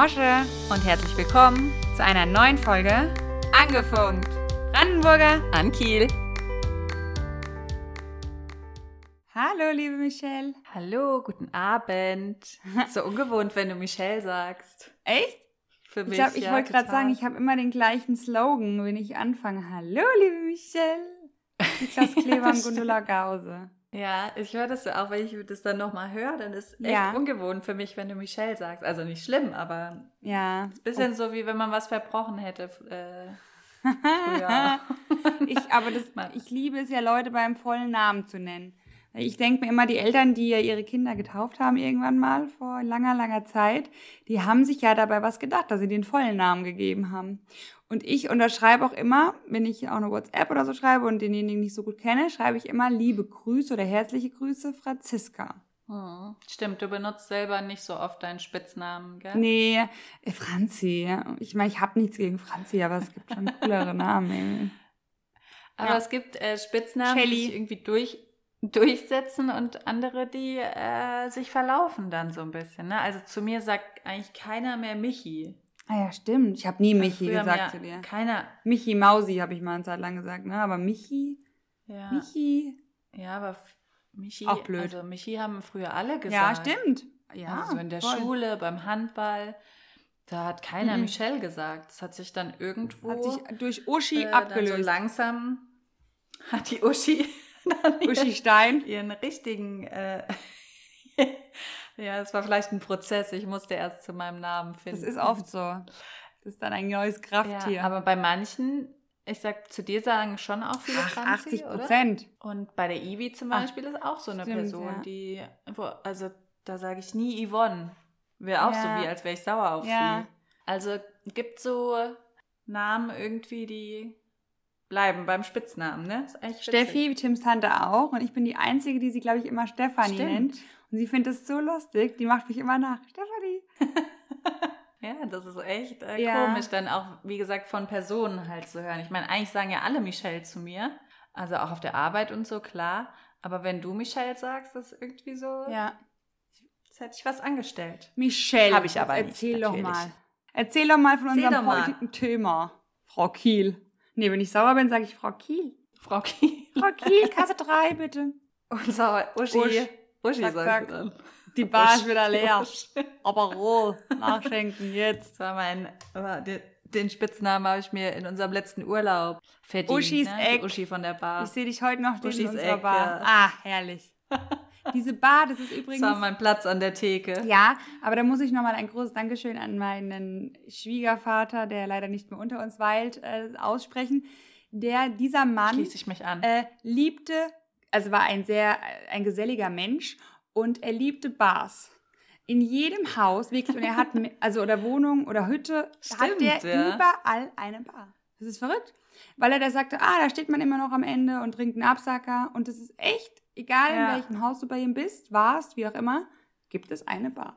Mosche und herzlich willkommen zu einer neuen Folge Angefunkt. Brandenburger an Kiel. Hallo, liebe Michelle. Hallo, guten Abend. So ungewohnt, wenn du Michelle sagst. Echt? Für mich. Ich, glaub, ich ja, wollte gerade sagen, ich habe immer den gleichen Slogan, wenn ich anfange. Hallo, liebe Michelle. Niklas Kleber und Gundula Gause. Ja, ich höre das ja auch, wenn ich das dann nochmal höre, dann ist echt Ja. ungewohnt für mich, wenn du Michelle sagst. Also nicht schlimm, aber Ja. ein bisschen so, wie wenn man was verbrochen hätte. Äh, ich, aber das, ich liebe es ja, Leute beim vollen Namen zu nennen. Ich denke mir immer, die Eltern, die ja ihre Kinder getauft haben irgendwann mal vor langer, langer Zeit, die haben sich ja dabei was gedacht, dass sie den vollen Namen gegeben haben. Und ich unterschreibe auch immer, wenn ich auch eine WhatsApp oder so schreibe und denjenigen nicht so gut kenne, schreibe ich immer liebe Grüße oder herzliche Grüße, Franziska. Hm. Stimmt, du benutzt selber nicht so oft deinen Spitznamen, gell? Nee, äh, Franzi. Ich meine, ich habe nichts gegen Franzi, aber es gibt schon coolere Namen. Ey. Aber Ja. es gibt äh, Spitznamen, Shelly. die sich irgendwie durch, durchsetzen und andere, die äh, sich verlaufen dann so ein bisschen. Ne? Also zu mir sagt eigentlich keiner mehr Michi. Ah ja, stimmt. Ich habe nie Michi Früher gesagt zu dir. Keiner. Michi Mausi habe ich mal eine Zeit lang gesagt, ne? Aber Michi, Ja, Michi. ja aber Michi, Auch blöd. also Michi haben früher alle Ja, gesagt. stimmt. Ja, also so in der voll. Schule, beim Handball, da hat keiner Mhm. Michelle gesagt. Das hat sich dann irgendwo Hat sich durch Uschi äh, abgelöst. so langsam hat die Uschi dann Uschi Stein. ihren richtigen, äh, ja, es war vielleicht ein Prozess. Ich musste erst zu meinem Namen finden. Das ist oft so. Das ist dann ein neues Krafttier. Ja, aber bei manchen, ich sag, zu dir sagen schon auch viele Ach, Franzi, 80 oder? Prozent. Und bei der Ivi zum Ach, Beispiel ist auch so eine stimmt, Person, ja. die, also da sage ich nie Yvonne. Wäre auch Ja. so wie, als wäre ich sauer auf Ja. sie. Also gibt so Namen irgendwie, die bleiben beim Spitznamen, ne? Steffi, Tims Tante auch. Und ich bin die Einzige, die sie, glaube ich, immer Stefanie Stimmt. nennt. Und sie findet es so lustig. Die macht mich immer nach. Stefanie. Ja, das ist echt äh, Ja. komisch, dann auch, wie gesagt, von Personen halt zu hören. Ich meine, eigentlich sagen ja alle Michelle zu mir. Also auch auf der Arbeit und so, klar. Aber wenn du Michelle sagst, das ist irgendwie so, Ja. als hätte ich was angestellt. Michelle. Hab ich aber jetzt nicht, Erzähl doch mal. Erzähl doch mal von Erzähl unserem heutigen Thema. Frau Kiel. Nee, wenn ich sauer bin, sage ich Frau Kiel. Frau Kiel. Frau Kiel, Kasse 3, bitte. Unser Uschi. Usch. Uschi Zack, sagst zack. du dann. Die Bar ist wieder leer. Usch. Aber roh. Nachschenken jetzt. Das war mein, den, den Spitznamen habe ich mir in unserem letzten Urlaub verdient. Uschis ne? Eck. Die Uschi von der Bar. Ich sehe dich heute noch in unserer Eck, Bar. ja. Ah, herrlich. Diese Bar, das ist Das übrigens. war mein Platz an der Theke. Ja, aber da muss ich nochmal ein großes Dankeschön an meinen Schwiegervater, der leider nicht mehr unter uns weilt, äh, aussprechen. Der, dieser Mann Schließe ich mich an. äh, liebte, also war ein sehr, ein geselliger Mensch und er liebte Bars. In jedem Haus, wirklich, und er hat, also oder Wohnung oder Hütte, hat Stimmt, der ja. überall eine Bar. Das ist verrückt. Weil er da sagte, ah, da steht man immer noch am Ende und trinkt einen Absacker. Und das ist echt, egal Ja. in welchem Haus du bei ihm bist, warst, wie auch immer, gibt es eine Bar.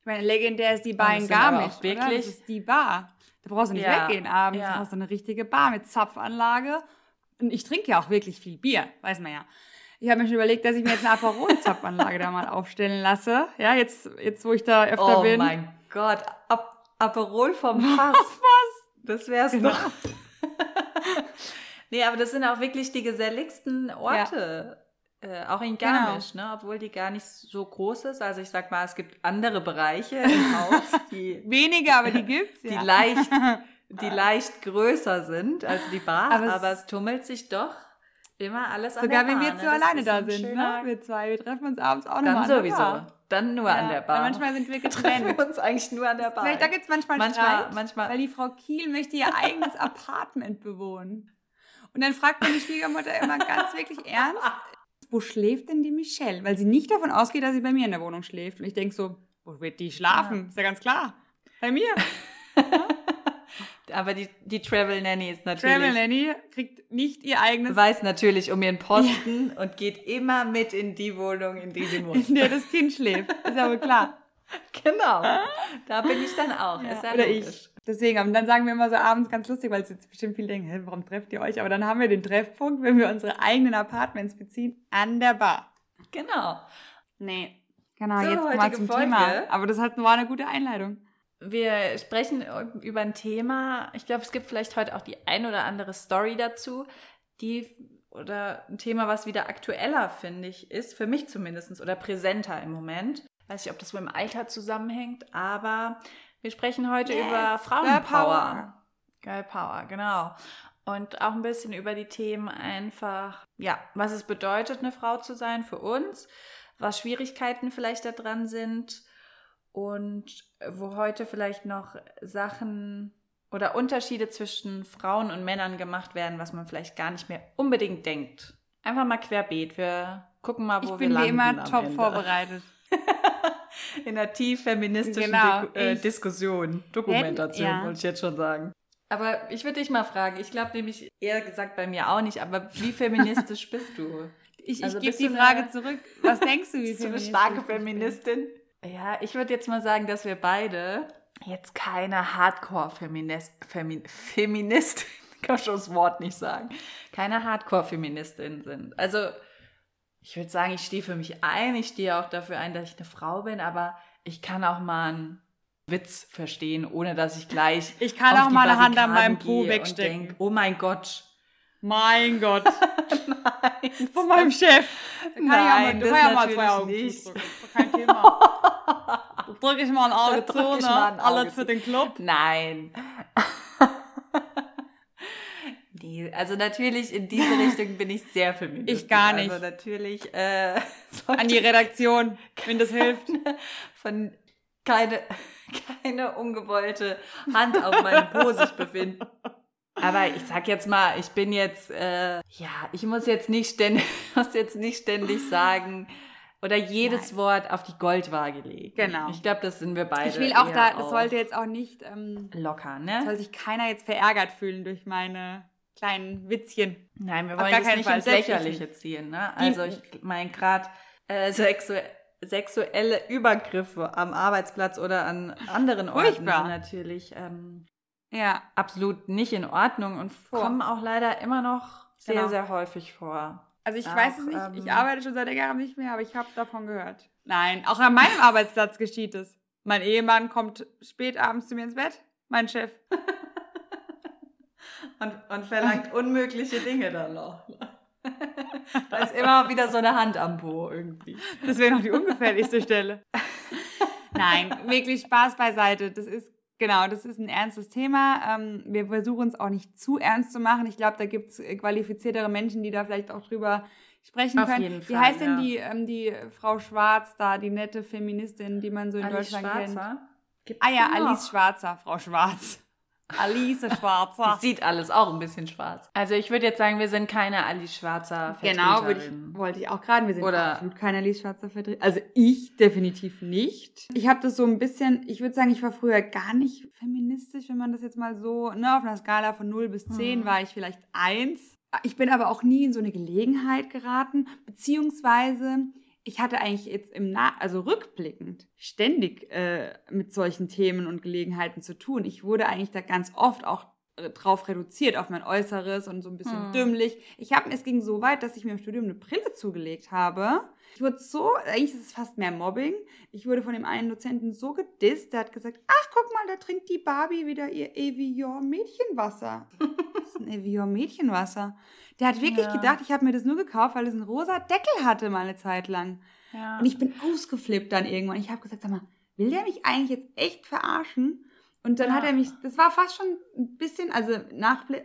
Ich meine, legendär ist die Bar in das aber Garmisch, auch oder? wirklich- Das ist die Bar. Da brauchst du nicht Ja, weggehen abends. ja. Du brauchst eine richtige Bar mit Zapfanlage. Und ich trinke ja auch wirklich viel Bier, weiß man ja. Ich habe mir schon überlegt, dass ich mir jetzt eine Aperol-Zapfanlage da mal aufstellen lasse. Ja, jetzt, jetzt wo ich da öfter oh bin. mein Gott. Ap Aperol vom Fass. Das wär's Genau. doch. nee, aber das sind auch wirklich die geselligsten Orte. Äh, auch in Genau. Garmisch, ne? obwohl die gar nicht so groß ist. Also ich sag mal, es gibt andere Bereiche im Haus, die, Wenige, aber die gibt's die, ja. leicht, die leicht größer sind als die Bar, Aber aber es- es, tummelt sich doch immer alles an Sogar der wenn Bar. wir ne? zu Das alleine da sind, schöner- ne? Wir zwei, wir treffen uns abends auch Dann nochmal an der sowieso. Bar. Dann nur Ja, an der Bar. Manchmal sind wir treffen getrennt. wir uns eigentlich nur an der Bar. Vielleicht, da gibt es manchmal, manchmal, Streit, manchmal. weil die Frau Kiel möchte ihr eigenes Apartment bewohnen. Und dann fragt meine Schwiegermutter immer ganz wirklich ernst, wo schläft denn die Michelle? Weil sie nicht davon ausgeht, dass sie bei mir in der Wohnung schläft. Und ich denke so, wo wird die schlafen? Ist ja ganz klar. Bei mir. Aber die, die Travel Nanny ist natürlich. Travel Nanny kriegt nicht ihr eigenes, weiß natürlich um ihren Posten und geht immer mit in die Wohnung, in die sie muss. in der das Kind schläft. Ist ja wohl klar. genau. Da bin ich dann auch. ist ja Oder logisch. ich. Deswegen, und dann sagen wir immer so abends ganz lustig, weil es jetzt bestimmt viele denken, hä, warum trefft ihr euch? Aber dann haben wir den Treffpunkt, wenn wir unsere eigenen Apartments beziehen, an der Bar. Genau. Nee. Genau, So, jetzt mal zum Folge. Thema. Aber das hat, war eine gute Einleitung. wir sprechen über ein Thema. Ich glaube, es gibt vielleicht heute auch die ein oder andere Story dazu, die oder ein Thema, was wieder aktueller, finde ich, ist, für mich zumindest, oder präsenter im Moment. Weiß nicht, ob das mit dem Alter zusammenhängt, aber wir sprechen heute yes, über Frauenpower. Girl Power, genau. Und auch ein bisschen über die Themen einfach, ja, was es bedeutet, eine Frau zu sein für uns, was Schwierigkeiten vielleicht da dran sind und wo heute vielleicht noch Sachen oder Unterschiede zwischen Frauen und Männern gemacht werden, was man vielleicht gar nicht mehr unbedingt denkt. Einfach mal querbeet. Wir gucken mal, wo wir landen. Ich bin wie immer top Ende. vorbereitet. In einer tief feministischen genau, Di äh, Diskussion, Dokumentation, ja. wollte ich jetzt schon sagen. Aber ich würde dich mal fragen, ich glaube nämlich eher gesagt bei mir auch nicht, aber wie feministisch bist du? Ich, also ich gebe die Frage eine, zurück. Was denkst du, wie? Bist du eine starke Feministin? Ja, ich würde jetzt mal sagen, dass wir beide jetzt keine Hardcore-Feminist, Femin, Feministin, kann schon das Wort nicht sagen, keine Hardcore-Feministin sind. Also, ich würde sagen, ich stehe für mich ein, ich stehe auch dafür ein, dass ich eine Frau bin, aber ich kann auch mal einen Witz verstehen, ohne dass ich gleich. Ich kann auch mal eine Hand an meinem Po wegstecken. Denk, oh mein Gott. Mein Gott. Nein. Von meinem Chef. Kann Nein, ich auch mal, das ja mal zwei Augen nicht. Kein Thema. Drücke ich mal ein Auge zu, ne? Alles für den Club. Nein. Nee, also natürlich in diese Richtung bin ich sehr feministisch. Ich gar nicht. Also natürlich äh, an die Redaktion, wenn das hilft. Von keine keine ungewollte Hand auf meinem Po sich befinden. Aber ich sag jetzt mal, ich bin jetzt äh, ja, ich muss jetzt nicht ständig muss jetzt nicht ständig sagen, oder jedes Nein. Wort auf die Goldwaage legen. Genau. Ich glaube, das sind wir beide. Ich will auch da, das sollte jetzt auch nicht ähm, locker, ne? Soll sich keiner jetzt verärgert fühlen durch meine kleinen Witzchen. Nein, wir wollen das nicht ins Lächerliche ziehen, ne? Also ich meine gerade äh, sexu sexuelle Übergriffe am Arbeitsplatz oder an anderen Orten sind natürlich ähm, ja. absolut nicht in Ordnung und vor. kommen auch leider immer noch sehr, genau. sehr häufig vor. Also ich auch, weiß es nicht, ähm, ich arbeite schon seit längerem nicht mehr, aber ich habe davon gehört. Nein, auch an meinem Arbeitsplatz geschieht es. Mein Ehemann kommt spät abends zu mir ins Bett, mein Chef. Und, und verlangt unmögliche Dinge dann noch. da ist immer wieder so eine Hand am Po irgendwie. Das wäre noch die ungefährlichste Stelle. Nein, wirklich Spaß beiseite. Das ist Genau, das ist ein ernstes Thema. Ähm, wir versuchen es auch nicht zu ernst zu machen. Ich glaube, da gibt es qualifiziertere Menschen, die da vielleicht auch drüber sprechen Auf können. Jeden Wie Fall, heißt ja. denn die, ähm, die Frau Schwarz da, die nette Feministin, die man so in Alice Deutschland Schwarzer? kennt? Gibt's ah ja, Alice Schwarzer, Frau Schwarz. Alice Schwarzer. Sieht alles auch ein bisschen schwarz. Also ich würde jetzt sagen, wir sind keine Alice Schwarzer Genau, ich, wollte ich auch gerade. Wir sind Oder absolut keine Alice Schwarzer Vertreter. Also ich definitiv nicht. Ich habe das so ein bisschen, ich würde sagen, ich war früher gar nicht feministisch, wenn man das jetzt mal so, ne, auf einer Skala von 0 bis 10 hm. war ich vielleicht 1. Ich bin aber auch nie in so eine Gelegenheit geraten, beziehungsweise ich hatte eigentlich jetzt im Na also rückblickend ständig äh, mit solchen Themen und Gelegenheiten zu tun. Ich wurde eigentlich da ganz oft auch äh, drauf reduziert auf mein Äußeres und so ein bisschen hm. dümmlich. Ich habe es ging so weit, dass ich mir im Studium eine Brille zugelegt habe. Ich wurde so, eigentlich ist es fast mehr Mobbing. Ich wurde von dem einen Dozenten so gedisst, der hat gesagt, ach guck mal, da trinkt die Barbie wieder ihr Evian Mädchenwasser. das ist ein Evian Mädchenwasser. Der hat wirklich ja. gedacht, ich habe mir das nur gekauft, weil es einen rosa Deckel hatte mal eine Zeit lang. Ja. Und ich bin ausgeflippt dann irgendwann. Ich habe gesagt, sag mal, will der mich eigentlich jetzt echt verarschen? Und dann ja. hat er mich, das war fast schon ein bisschen, also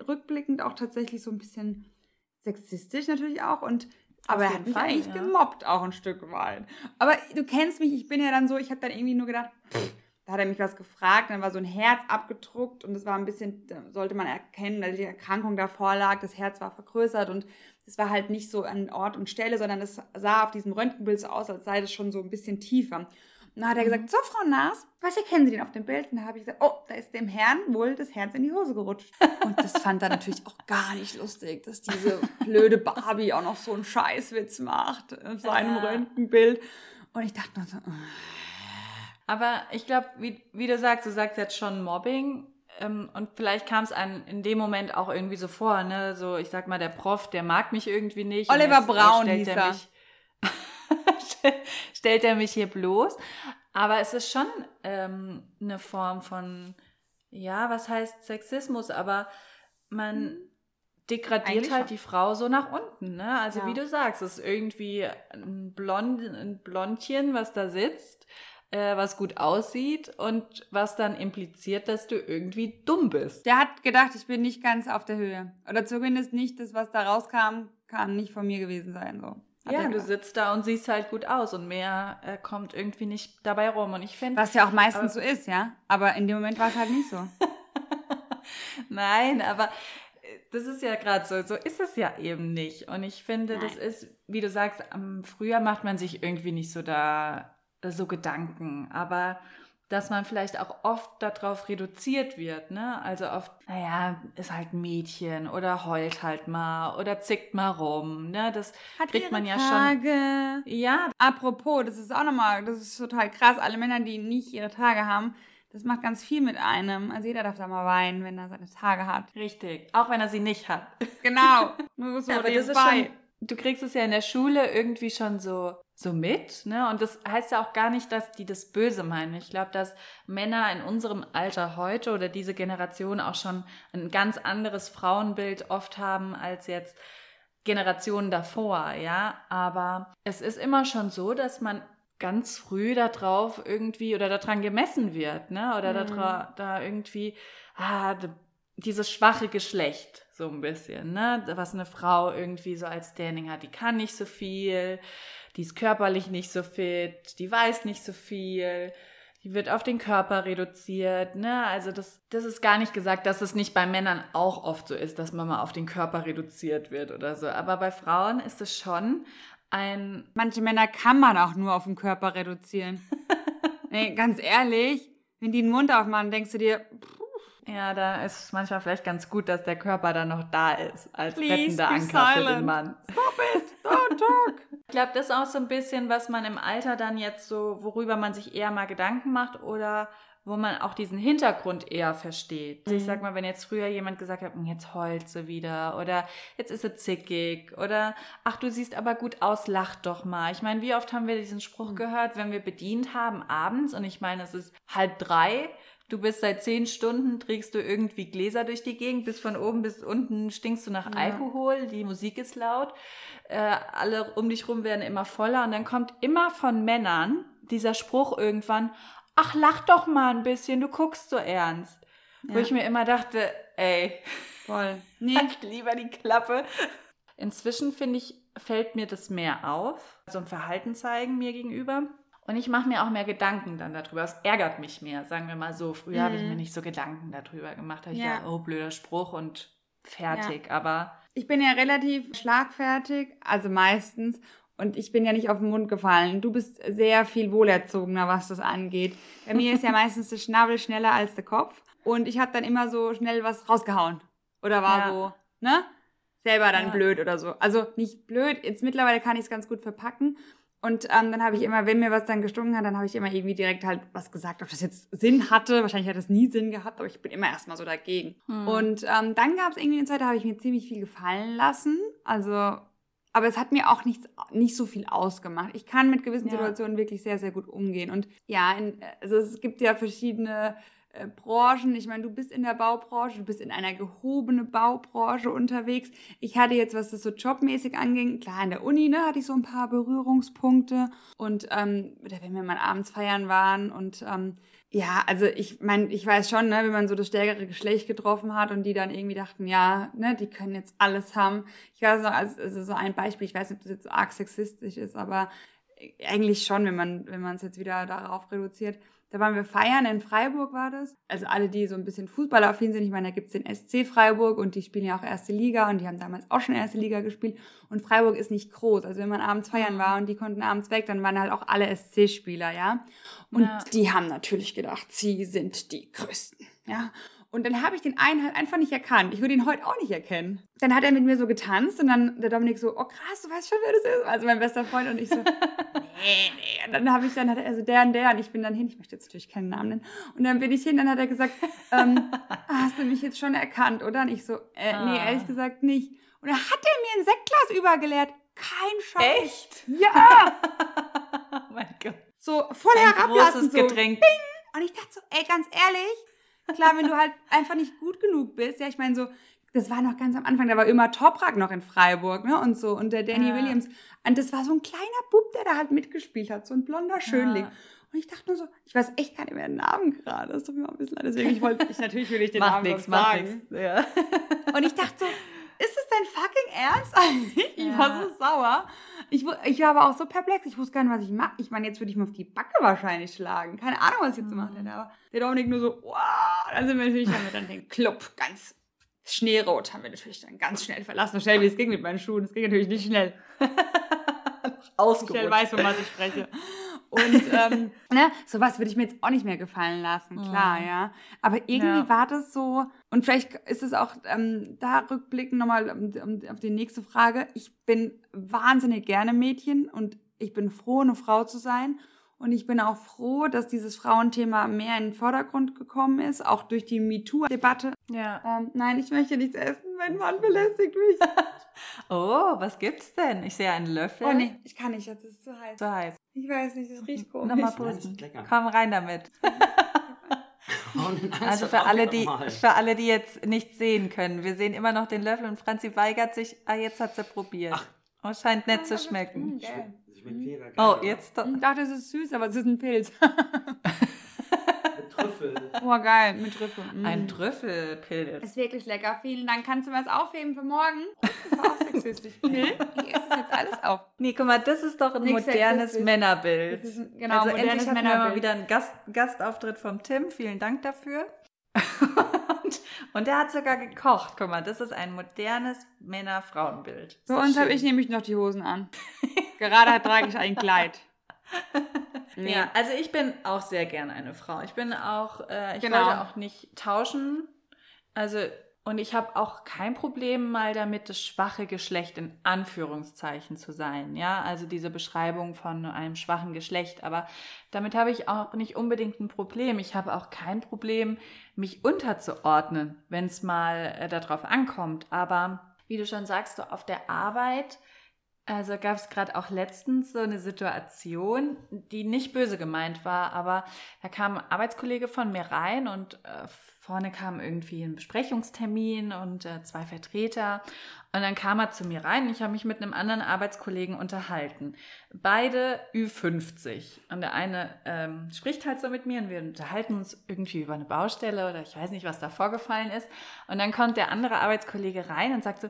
rückblickend auch tatsächlich so ein bisschen sexistisch natürlich auch. Und aber er hat mich Fall, eigentlich ja. gemobbt auch ein Stück weit. Aber du kennst mich, ich bin ja dann so, ich habe dann irgendwie nur gedacht, pff, da hat er mich was gefragt, dann war so ein Herz abgedruckt und es war ein bisschen, sollte man erkennen, dass die Erkrankung davor lag, das Herz war vergrößert und es war halt nicht so an Ort und Stelle, sondern es sah auf diesem Röntgenbild so aus, als sei das schon so ein bisschen tiefer. Und dann hat er gesagt, mhm. so Frau Naas, was erkennen Sie denn auf dem Bild? Und da habe ich gesagt, oh, da ist dem Herrn wohl das Herz in die Hose gerutscht. Und das fand er natürlich auch gar nicht lustig, dass diese blöde Barbie auch noch so einen Scheißwitz macht in seinem ja. Röntgenbild. Und ich dachte nur so, oh. Aber ich glaube, wie, wie du sagst, du sagst jetzt schon Mobbing. Ähm, und vielleicht kam es einem in dem Moment auch irgendwie so vor, ne? So, ich sag mal, der Prof, der mag mich irgendwie nicht. Oliver Braun hieß er. Mich, stellt er mich hier bloß. Aber es ist schon ähm, eine Form von, ja, was heißt Sexismus, aber man Mhm. degradiert Eigentlich halt schon. die Frau so nach unten, ne? Also Ja. wie du sagst, es ist irgendwie ein, Blond, ein Blondchen, was da sitzt, äh, was gut aussieht und was dann impliziert, dass du irgendwie dumm bist. Der hat gedacht, ich bin nicht ganz auf der Höhe. Oder zumindest nicht das, was da rauskam, kann nicht von mir gewesen sein. So. Ja, du sitzt da und siehst halt gut aus und mehr äh, kommt irgendwie nicht dabei rum. Und ich finde, Was ja auch meistens Aber- so ist, ja. Aber in dem Moment war es halt nicht so. Nein, aber äh, das ist ja gerade so. So ist es ja eben nicht. Und ich finde, das Nein. ist, wie du sagst, am Frühjahr macht man sich irgendwie nicht so da so Gedanken. Aber dass man vielleicht auch oft darauf reduziert wird, ne? Also oft, naja, ist halt ein Mädchen oder heult halt mal oder zickt mal rum, ne? Das Hat kriegt man ja schon. Tage. Ja, Apropos, das ist auch nochmal, das ist total krass. Alle Männer, die nicht ihre Tage haben, das macht ganz viel mit einem. Also jeder darf da mal weinen, wenn er seine Tage hat. richtig. Auch wenn er sie nicht hat. Genau. Nur so Ja, aber das ist schon, du kriegst es ja in der Schule irgendwie schon so, so mit, ne? Und das heißt ja auch gar nicht, dass die das Böse meinen. Ich glaube, dass Männer in unserem Alter heute oder diese Generation auch schon ein ganz anderes Frauenbild oft haben als jetzt Generationen davor, ja. Aber es ist immer schon so, dass man ganz früh darauf irgendwie oder daran gemessen wird, ne? Oder Mhm. da, da irgendwie, ah, dieses schwache Geschlecht, so ein bisschen, ne? Was eine Frau irgendwie so als Standing hat, die kann nicht so viel, die ist körperlich nicht so fit, die weiß nicht so viel, die wird auf den Körper reduziert, ne? Also das, das ist gar nicht gesagt, dass es nicht bei Männern auch oft so ist, dass man mal auf den Körper reduziert wird oder so. Aber bei Frauen ist es schon ein Manche Männer kann man auch nur auf den Körper reduzieren. nee, ganz ehrlich, wenn die den Mund aufmachen, denkst du dir, pff, Ja, da ist es manchmal vielleicht ganz gut, dass der Körper dann noch da ist, als Please rettender Anker für den. Mann. don't talk. Ich glaube, das ist auch so ein bisschen, was man im Alter dann jetzt so, worüber man sich eher mal Gedanken macht oder wo man auch diesen Hintergrund eher versteht. Also Ich Mhm. sag mal, wenn jetzt früher jemand gesagt hat, "Hm, jetzt heult sie wieder oder jetzt ist sie zickig oder ach, du siehst aber gut aus, lach doch mal. Ich meine, wie oft haben wir diesen Spruch Mhm. gehört, wenn wir bedient haben abends und ich meine, es ist halb drei, du bist seit zehn Stunden, trägst du irgendwie Gläser durch die Gegend, bis von oben bis unten stinkst du nach Ja. Alkohol, die Musik ist laut, äh, alle um dich rum werden immer voller und dann kommt immer von Männern dieser Spruch irgendwann, ach, lach doch mal ein bisschen, du guckst so ernst. Wo Ja. ich mir immer dachte, ey, Voll. Nee, halt lieber die Klappe. Inzwischen finde ich, fällt mir das mehr auf, so ein Verhalten zeigen mir gegenüber. Und ich mache mir auch mehr Gedanken dann darüber. Es ärgert mich mehr, sagen wir mal so. Früher habe ich Mhm. mir nicht so Gedanken darüber gemacht. Da hab ich Ja. gedacht, oh, blöder Spruch und fertig. Aber ich bin ja relativ schlagfertig, also meistens. Und ich bin ja nicht auf den Mund gefallen. Du bist sehr viel wohlerzogener, was das angeht. Bei mir ist ja meistens der Schnabel schneller als der Kopf. Und ich habe dann immer so schnell was rausgehauen. Oder war Ja. so, ne? Selber dann Ja. blöd oder so. Also nicht blöd, jetzt mittlerweile kann ich es ganz gut verpacken. Und ähm, dann habe ich immer, wenn mir was dann gestunken hat, dann habe ich immer irgendwie direkt halt was gesagt, ob das jetzt Sinn hatte. Wahrscheinlich hat es nie Sinn gehabt, aber ich bin immer erstmal so dagegen. Hm. Und ähm, dann gab es irgendwie eine Zeit, da habe ich mir ziemlich viel gefallen lassen. Also, aber es hat mir auch nichts, nicht so viel ausgemacht. Ich kann mit gewissen Ja. Situationen wirklich sehr, sehr gut umgehen. Und ja, in, also es gibt ja verschiedene äh, Branchen. Ich meine, du bist in der Baubranche, du bist in einer gehobenen Baubranche unterwegs. Ich hatte jetzt, was das so jobmäßig anging, klar, in der Uni, ne, hatte ich so ein paar Berührungspunkte. Und ähm, wenn wir mal abends feiern waren und ähm, ja, also ich meine, ich weiß schon, ne, wenn man so das stärkere Geschlecht getroffen hat und die dann irgendwie dachten, ja, ne, die können jetzt alles haben. Ich weiß noch, also, so ein Beispiel, ich weiß nicht, ob das jetzt so arg sexistisch ist, aber eigentlich schon, wenn man wenn man es jetzt wieder darauf reduziert. Da waren wir feiern, in Freiburg war das. Also alle, die so ein bisschen fußballaffin sind, ich meine, da gibt's den SC Freiburg und die spielen ja auch erste Liga und die haben damals auch schon erste Liga gespielt. Und Freiburg ist nicht groß. Also wenn man abends feiern war und die konnten abends weg, dann waren halt auch alle SC-Spieler, ja. Und Ja. die haben natürlich gedacht, sie sind die Größten, ja. Und dann habe ich den einen halt einfach nicht erkannt. Ich würde ihn heute auch nicht erkennen. Dann hat er mit mir so getanzt und dann der Dominik so, oh krass, du weißt schon, wer das ist. Also mein bester Freund und ich so, nee, nee. Und dann habe ich dann, hat er so der und der und ich bin dann hin, ich möchte jetzt natürlich keinen Namen nennen. Und dann bin ich hin, dann hat er gesagt, ähm, hast du mich jetzt schon erkannt, oder? Und ich so, äh, nee, Ah. ehrlich gesagt nicht. Und dann hat er mir ein Sektglas übergeleert. Kein Scheiß. echt? Ja! oh mein Gott. so voll Ein herablassen. großes So. Getränk. Und ich dachte so, ey, ganz ehrlich, klar, wenn du halt einfach nicht gut genug bist, ja, ich meine so, das war noch ganz am Anfang, da war immer Toprak noch in Freiburg, ne, und so, und der Danny Ja. Williams. Und das war so ein kleiner Bub, der da halt mitgespielt hat, so ein blonder Schönling. Ja. Und ich dachte nur so, ich weiß echt gar nicht mehr den Namen gerade, das tut mir auch ein bisschen leid, deswegen, ich wollte, ich, natürlich will ich den Namen macht sagen. nichts. Ja. Und ich dachte so, ist es dein fucking Ernst eigentlich? Ich war Ja. so sauer. Ich, ich war aber auch so perplex. Ich wusste gar nicht, was ich mache. Ich meine, jetzt würde ich mir auf die Backe wahrscheinlich schlagen. Keine Ahnung, was ich jetzt gemacht hätte. Aber der Dominik nur so, wow. Dann sind wir natürlich dann den Club ganz schneerot. Haben wir natürlich dann ganz schnell verlassen. So schnell wie es ging mit meinen Schuhen. Es ging natürlich nicht schnell. Schnell Ausgerutscht. weiß, von was ich spreche. Und ähm, ne, sowas würde ich mir jetzt auch nicht mehr gefallen lassen, klar, Mhm. ja. Aber irgendwie Ja. war das so, und vielleicht ist es auch ähm, da rückblickend nochmal um, um, auf die nächste Frage. Ich bin wahnsinnig gerne Mädchen und ich bin froh, eine Frau zu sein. Und ich bin auch froh, dass dieses Frauenthema mehr in den Vordergrund gekommen ist, auch durch die MeToo-Debatte. Ja. Ähm, nein, ich möchte nichts essen, mein Mann belästigt mich. Oh, was gibt's denn? Ich sehe einen Löffel. Oh nee, ich kann nicht, das ist zu heiß. So heiß. Ich weiß nicht, das riecht komisch. Nochmal pusten. Komm rein damit. Oh, Also für alle, die, für alle, die jetzt nicht sehen können, wir sehen immer noch den Löffel und Franzi weigert sich. Ah, jetzt hat sie probiert. Ach. Oh, scheint nett zu Mm, schmecken. Geil. Das schmeckt mega geil. Oh, jetzt. Ich dachte, es ist süß, aber es ist ein Pilz. Mit Trüffel. Oh, geil, mit Trüffel. Mm. Ein Trüffelpilz. Ist wirklich lecker. Vielen Dank. Kannst du mir das aufheben für morgen? Das war auch sexistisch. Nee, ich esse jetzt alles auf. Nee, guck mal, das ist doch ein Nix modernes sexistisch. Männerbild. Das ist ein- genau, also modernes endlich hatten wir mal Männerbild. wieder einen Gast, Gastauftritt vom Tim. Vielen Dank dafür. und, und der hat sogar gekocht. Guck mal, das ist ein modernes Männer-Frauenbild. Bei Ist uns habe ich nämlich noch die Hosen an. Gerade trage ich ein Kleid. Nee. Ja, also ich bin auch sehr gerne eine Frau. Ich bin auch, äh, ich Genau. wollte auch nicht tauschen. Also, und ich habe auch kein Problem mal damit, das schwache Geschlecht in Anführungszeichen zu sein. Ja, also diese Beschreibung von einem schwachen Geschlecht. Aber damit habe ich auch nicht unbedingt ein Problem. Ich habe auch kein Problem, mich unterzuordnen, wenn es mal äh, darauf ankommt. Aber wie du schon sagst, so auf der Arbeit also gab es gerade auch letztens so eine Situation, die nicht böse gemeint war, aber da kam ein Arbeitskollege von mir rein und äh, vorne kam irgendwie ein Besprechungstermin und äh, zwei Vertreter. Und dann kam er zu mir rein und ich habe mich mit einem anderen Arbeitskollegen unterhalten. Beide Ü50. Und der eine ähm, spricht halt so mit mir und wir unterhalten uns irgendwie über eine Baustelle oder ich weiß nicht, was da vorgefallen ist. Und dann kommt der andere Arbeitskollege rein und sagt so,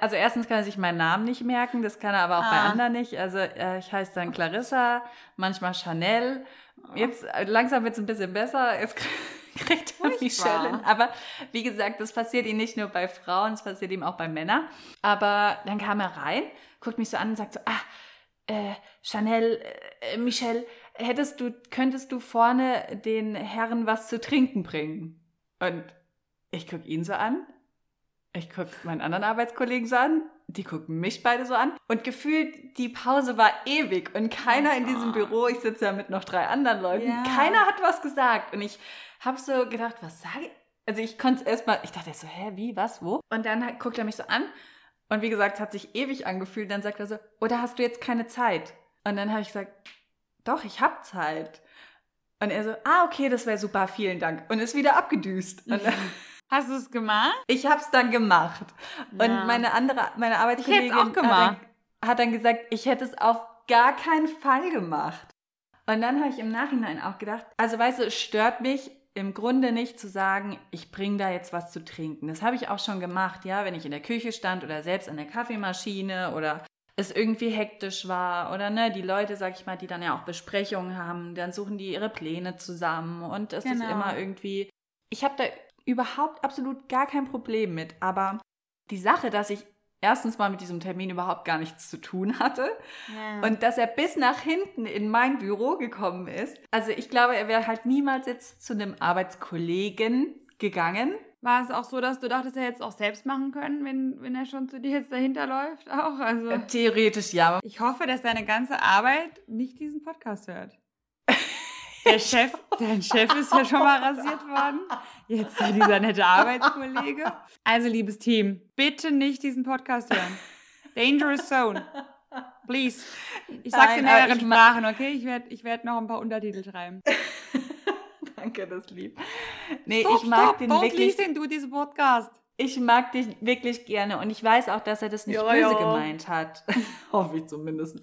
also erstens kann er sich meinen Namen nicht merken, das kann er aber auch bei Ah. anderen nicht. Also äh, ich heiße dann Clarissa, manchmal Chanel. Jetzt äh, langsam wird es ein bisschen besser. Jetzt kriegt er. Michelle. hin. Aber wie gesagt, das passiert ihm nicht nur bei Frauen, es passiert ihm auch bei Männern. Aber dann kam er rein, guckt mich so an und sagt so, ah, äh, Chanel, äh, Michelle, hättest du, könntest du vorne den Herren was zu trinken bringen? Und ich gucke ihn so an ich gucke meinen anderen Arbeitskollegen so an, die gucken mich beide so an. Und gefühlt, die Pause war ewig und keiner in diesem Büro, ich sitze ja mit noch drei anderen Leuten, Ja. keiner hat was gesagt. Und ich habe so gedacht, was sage ich? Also ich konnte es erstmal, ich dachte so, hä, wie, was, wo? Und dann hat- guckt er mich so an und wie gesagt, hat sich ewig angefühlt. Dann sagt er so, oder hast du jetzt keine Zeit? Und dann habe ich gesagt, doch, ich habe Zeit. Und er so, ah, okay, das wäre super, vielen Dank. Und ist wieder abgedüst. Und Hast du es gemacht? ich habe es dann gemacht. Und Ja. meine andere, meine Arbeitskollegin. Hat, dann, hat dann gesagt, ich hätte es auf gar keinen Fall gemacht. Und dann habe ich im Nachhinein auch gedacht, also weißt du, es stört mich im Grunde nicht zu sagen, ich bringe da jetzt was zu trinken. Das habe ich auch schon gemacht, ja, wenn ich in der Küche stand oder selbst an der Kaffeemaschine oder es irgendwie hektisch war oder ne, die Leute, sag ich mal, die dann ja auch Besprechungen haben, dann suchen die ihre Pläne zusammen und es ist Genau. immer irgendwie, ich habe da überhaupt absolut gar kein Problem mit, aber die Sache, dass ich erstens mal mit diesem Termin überhaupt gar nichts zu tun hatte Ja. und dass er bis nach hinten in mein Büro gekommen ist. Also ich glaube, er wäre halt niemals jetzt zu einem Arbeitskollegen gegangen. War es auch so, dass du dachtest, er hätte es auch selbst machen können, wenn, wenn er schon zu dir jetzt dahinter läuft? Auch? Also, Äh, Theoretisch ja. ich hoffe, dass deine ganze Arbeit nicht diesen Podcast hört. Der Chef, dein Chef ist ja schon mal rasiert worden. Jetzt dieser nette Arbeitskollege. Also, liebes Team, bitte nicht diesen Podcast hören. Dangerous Zone. Please. Ich sag's in Nein, aber mehreren Sprachen, okay? Ich werde ich werd noch ein paar Untertitel schreiben. Danke, das lieb. Nee, Stop, ich mag stop, den don't wirklich. listen to this podcast. Ich mag dich wirklich gerne und ich weiß auch, dass er das nicht Ja, böse ja. gemeint hat. Hoffe ich zumindest.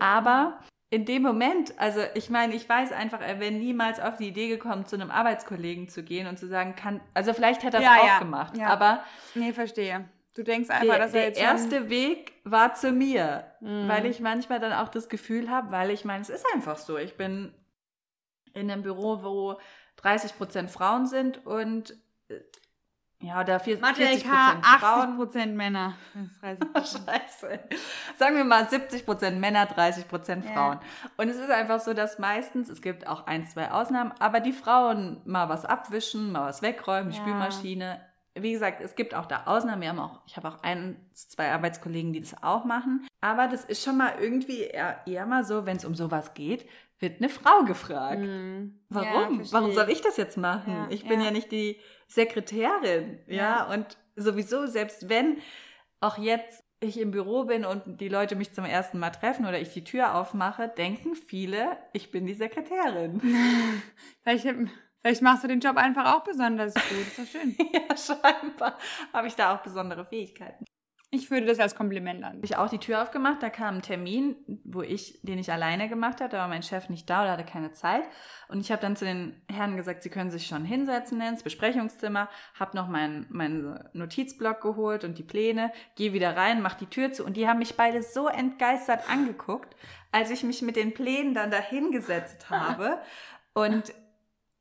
Aber in dem Moment, also ich meine, ich weiß einfach, er wäre niemals auf die Idee gekommen, zu einem Arbeitskollegen zu gehen und zu sagen, kann, also vielleicht hätte er es Ja, auch ja, gemacht, ja. aber Nee, verstehe. Du denkst einfach, der, dass er der jetzt schon- erste Weg war zu mir, Mhm. weil ich manchmal dann auch das Gefühl habe, weil ich meine, es ist einfach so, ich bin in einem Büro, wo 30 Prozent Frauen sind und äh, ja, da vier- 40 Mathe LK, Prozent 80 Frauen. Prozent Männer. 30 Scheiße. Sagen wir mal 70 Prozent Männer, 30 Prozent Ja. Frauen. Und es ist einfach so, dass meistens, es gibt auch ein, zwei Ausnahmen, aber die Frauen mal was abwischen, mal was wegräumen, die Ja. Spülmaschine. Wie gesagt, es gibt auch da Ausnahmen. Wir haben auch, ich habe auch ein, zwei Arbeitskollegen, die das auch machen. Aber das ist schon mal irgendwie eher, eher mal so, wenn es um sowas geht, wird eine Frau gefragt. Mhm. Ja, Warum? verstehe Warum soll ich das jetzt machen? Ja, ich bin ja. ja. nicht die Sekretärin, ja? Ja. Und sowieso, selbst wenn auch jetzt ich im Büro bin und die Leute mich zum ersten Mal treffen oder ich die Tür aufmache, denken viele, ich bin die Sekretärin. Vielleicht, vielleicht machst du den Job einfach auch besonders gut. Ist doch schön. ja, scheinbar habe ich da auch besondere Fähigkeiten. Ich würde das als Kompliment an. Habe ich auch die Tür aufgemacht, da kam ein Termin, wo ich, den ich alleine gemacht hatte, da war mein Chef nicht da oder hatte keine Zeit. Und ich habe dann zu den Herren gesagt, sie können sich schon hinsetzen ins Besprechungszimmer, habe noch meinen meinen Notizblock geholt und die Pläne, gehe wieder rein, mach die Tür zu und die haben mich beide so entgeistert angeguckt, als ich mich mit den Plänen dann da hingesetzt habe und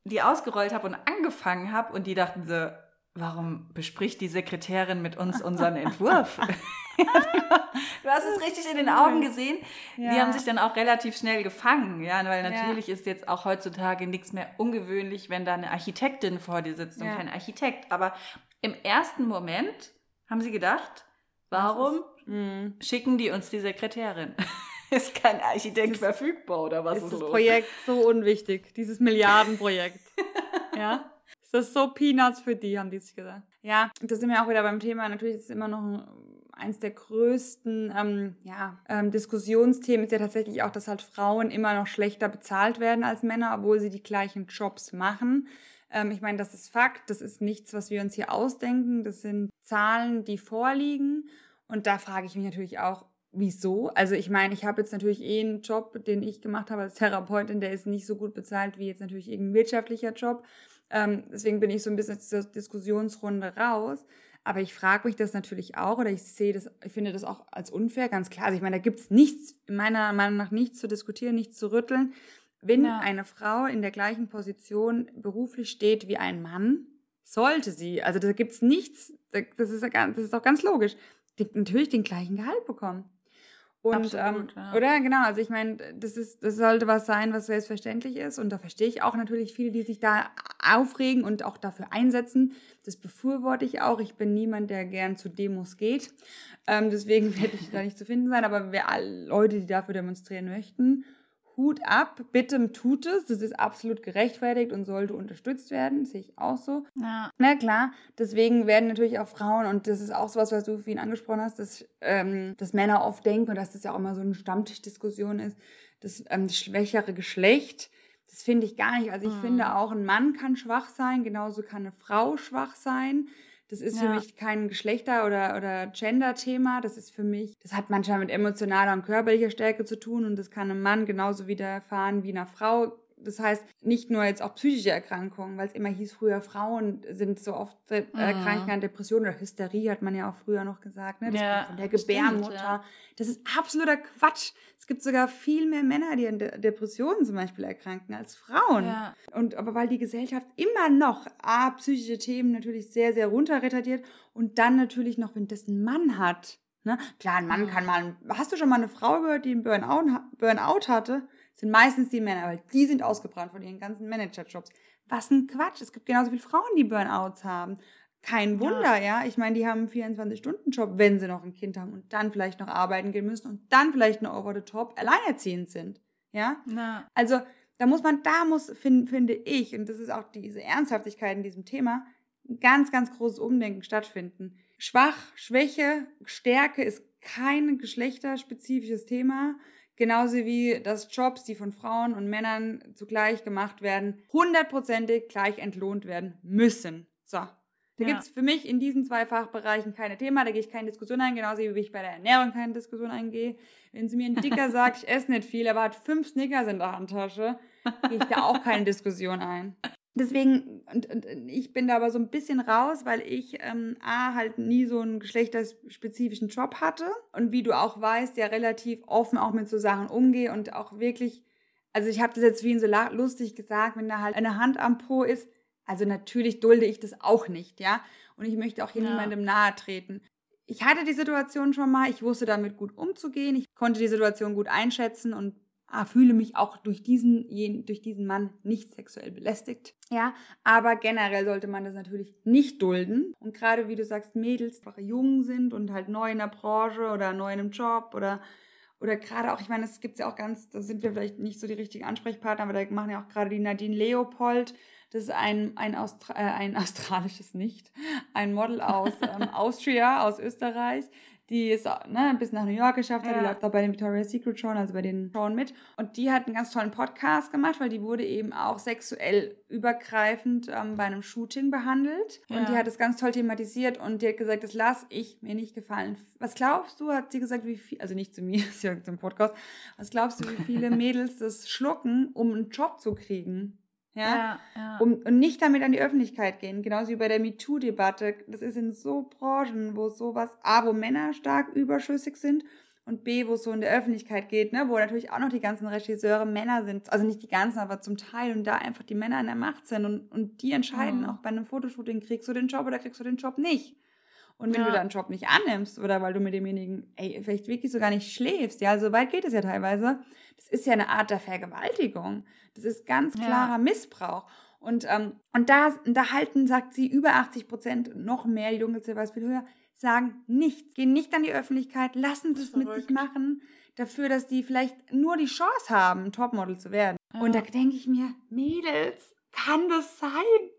die ausgerollt habe und angefangen habe und die dachten so, warum bespricht die Sekretärin mit uns unseren Entwurf? du hast es richtig in den Augen gesehen. Die Ja. haben sich dann auch relativ schnell gefangen, ja, weil Ja. natürlich ist jetzt auch heutzutage nichts mehr ungewöhnlich, wenn da eine Architektin vor dir sitzt und Ja. kein Architekt. Aber im ersten Moment haben sie gedacht, warum Mhm. schicken die uns die Sekretärin? ist kein Architekt ist- verfügbar oder was ist ist, das los? Projekt so unwichtig, dieses Milliardenprojekt. ja? Ist das so Peanuts für die, haben die sich gesagt. Ja, da sind wir auch wieder beim Thema. Natürlich ist es immer noch ein, eins der größten ähm, ja, ähm, Diskussionsthemen ist ja tatsächlich auch, dass halt Frauen immer noch schlechter bezahlt werden als Männer, obwohl sie die gleichen Jobs machen. Ähm, ich meine, das ist Fakt, das ist nichts, was wir uns hier ausdenken. Das sind Zahlen, die vorliegen. Und da frage ich mich natürlich auch, wieso? Also ich meine, ich habe jetzt natürlich eh einen Job, den ich gemacht habe als Therapeutin, der ist nicht so gut bezahlt wie jetzt natürlich irgendein wirtschaftlicher Job. Ähm, deswegen bin ich so ein bisschen aus dieser Diskussionsrunde raus. Aber ich frage mich das natürlich auch oder ich sehe das, ich finde das auch als unfair, ganz klar. Also ich meine, da gibt es nichts, meiner Meinung nach nichts zu diskutieren, nichts zu rütteln. Wenn Ja. eine Frau in der gleichen Position beruflich steht wie ein Mann, sollte sie, also da gibt es nichts, das ist, das ist auch ganz logisch, natürlich den gleichen Gehalt bekommen. Und, Absolut, ähm, ja. Oder genau, also ich meine, das, ist, das sollte was sein, was selbstverständlich ist. Und da verstehe ich auch natürlich viele, die sich da aufregen und auch dafür einsetzen. Das befürworte ich auch. Ich bin niemand, der gern zu Demos geht. Ähm, deswegen werde ich da nicht zu finden sein. Aber wer alle Leute, die dafür demonstrieren möchten, Hut ab, bitte tut es. Das ist absolut gerechtfertigt und sollte unterstützt werden. Sehe ich auch so. Ja. Na klar, deswegen werden natürlich auch Frauen, und das ist auch sowas, was du vorhin angesprochen hast, dass, ähm, dass Männer oft denken, und dass das ja auch immer so eine Stammtischdiskussion ist, das ähm, schwächere Geschlecht, das finde ich gar nicht. Also ich Mhm. finde auch, ein Mann kann schwach sein, genauso kann eine Frau schwach sein. Das ist für Ja. mich kein Geschlechter- oder, oder Gender-Thema. Das ist für mich, das hat manchmal mit emotionaler und körperlicher Stärke zu tun und das kann einem Mann genauso widerfahren wie einer Frau. Das heißt, nicht nur jetzt auch psychische Erkrankungen, weil es immer hieß, früher Frauen sind so oft äh, Mhm. an Depressionen oder Hysterie, hat man ja auch früher noch gesagt. Ne? Das Ja, kommt von der stimmt, Gebärmutter. ja. Das ist absoluter Quatsch. Es gibt sogar viel mehr Männer, die an De Depressionen zum Beispiel erkranken, als Frauen. Ja. Und aber weil die Gesellschaft immer noch A, psychische Themen natürlich sehr, sehr runterretardiert und dann natürlich noch, wenn das ein Mann hat. Ne? Klar, ein Mann Mhm. kann mal. Hast du schon mal eine Frau gehört, die einen Burnout, Burnout hatte? Sind meistens die Männer, weil die sind ausgebrannt von ihren ganzen Managerjobs. Was ein Quatsch. Es gibt genauso viele Frauen, die Burnouts haben. Kein Wunder, ja. Ich meine, die haben einen 24-Stunden-Job, wenn sie noch ein Kind haben und dann vielleicht noch arbeiten gehen müssen und dann vielleicht noch over the top alleinerziehend sind. Ja. Ja. Also da muss man, da muss, find, finde ich, und das ist auch diese Ernsthaftigkeit in diesem Thema, ein ganz, ganz großes Umdenken stattfinden. Schwach, Schwäche, Stärke ist kein geschlechterspezifisches Thema. Genauso wie dass Jobs, die von Frauen und Männern zugleich gemacht werden, hundertprozentig gleich entlohnt werden müssen. So. Da Ja. gibt's für mich in diesen zwei Fachbereichen keine Thema, da gehe ich keine Diskussion ein, genauso wie ich bei der Ernährung keine Diskussion eingehe. Wenn sie mir ein Dicker sagt, ich esse nicht viel, aber hat fünf Snickers in der Handtasche, gehe ich da auch keine Diskussion ein. Deswegen, und, und ich bin da aber so ein bisschen raus, weil ich ähm, A, halt nie so einen geschlechterspezifischen Job hatte und wie du auch weißt, ja relativ offen auch mit so Sachen umgehe und auch wirklich, also ich habe das jetzt wie in so lustig gesagt, wenn da halt eine Hand am Po ist, also natürlich dulde ich das auch nicht, ja. Und ich möchte auch hier Ja. niemandem nahe treten. Ich hatte die Situation schon mal, ich wusste damit gut umzugehen, ich konnte die Situation gut einschätzen und fühle mich auch durch diesen, durch diesen Mann nicht sexuell belästigt. Ja, aber generell sollte man das natürlich nicht dulden. Und gerade wie du sagst, Mädels, die jung sind und halt neu in der Branche oder neu in einem Job oder oder gerade auch, ich meine, es gibt ja auch ganz, da sind wir vielleicht nicht so die richtigen Ansprechpartner, aber da machen ja auch gerade die Nadine Leopold, das ist ein, ein, Austra äh, ein australisches nicht, ein Model aus ähm, Austria, aus Österreich. Die ist ne, bis nach New York geschafft hat, die Ja. läuft auch bei den Victoria's Secret Showen, also bei den Showen mit. Und die hat einen ganz tollen Podcast gemacht, weil die wurde eben auch sexuell übergreifend ähm, bei einem Shooting behandelt. Und Ja. die hat es ganz toll thematisiert und die hat gesagt, das lasse ich mir nicht gefallen. Was glaubst du, hat sie gesagt, wie viel, also nicht zu mir, ist ja zum Podcast, was glaubst du, wie viele Mädels das schlucken, um einen Job zu kriegen? Ja. ja. Um, und nicht damit an die Öffentlichkeit gehen. Genauso wie bei der MeToo-Debatte. Das ist in so Branchen, wo sowas, A, wo Männer stark überschüssig sind und B, wo es so in der Öffentlichkeit geht, ne, wo natürlich auch noch die ganzen Regisseure Männer sind. Also nicht die ganzen, aber zum Teil. Und da einfach die Männer in der Macht sind und, und die entscheiden Mhm. auch bei einem Fotoshooting, kriegst du den Job oder kriegst du den Job nicht. Und wenn Ja. du da einen Job nicht annimmst oder weil du mit demjenigen, ey, vielleicht wirklich sogar nicht schläfst, ja, so weit geht es ja teilweise, das ist ja eine Art der Vergewaltigung. Das ist ganz Ja. klarer Missbrauch. Und, ähm, und da, da halten, sagt sie, über 80 Prozent, noch mehr, ist viel höher, sagen nichts, gehen nicht an die Öffentlichkeit, lassen es mit sich machen, dafür, dass die vielleicht nur die Chance haben, Topmodel zu werden. Ja. Und da denke ich mir, Mädels, kann das sein?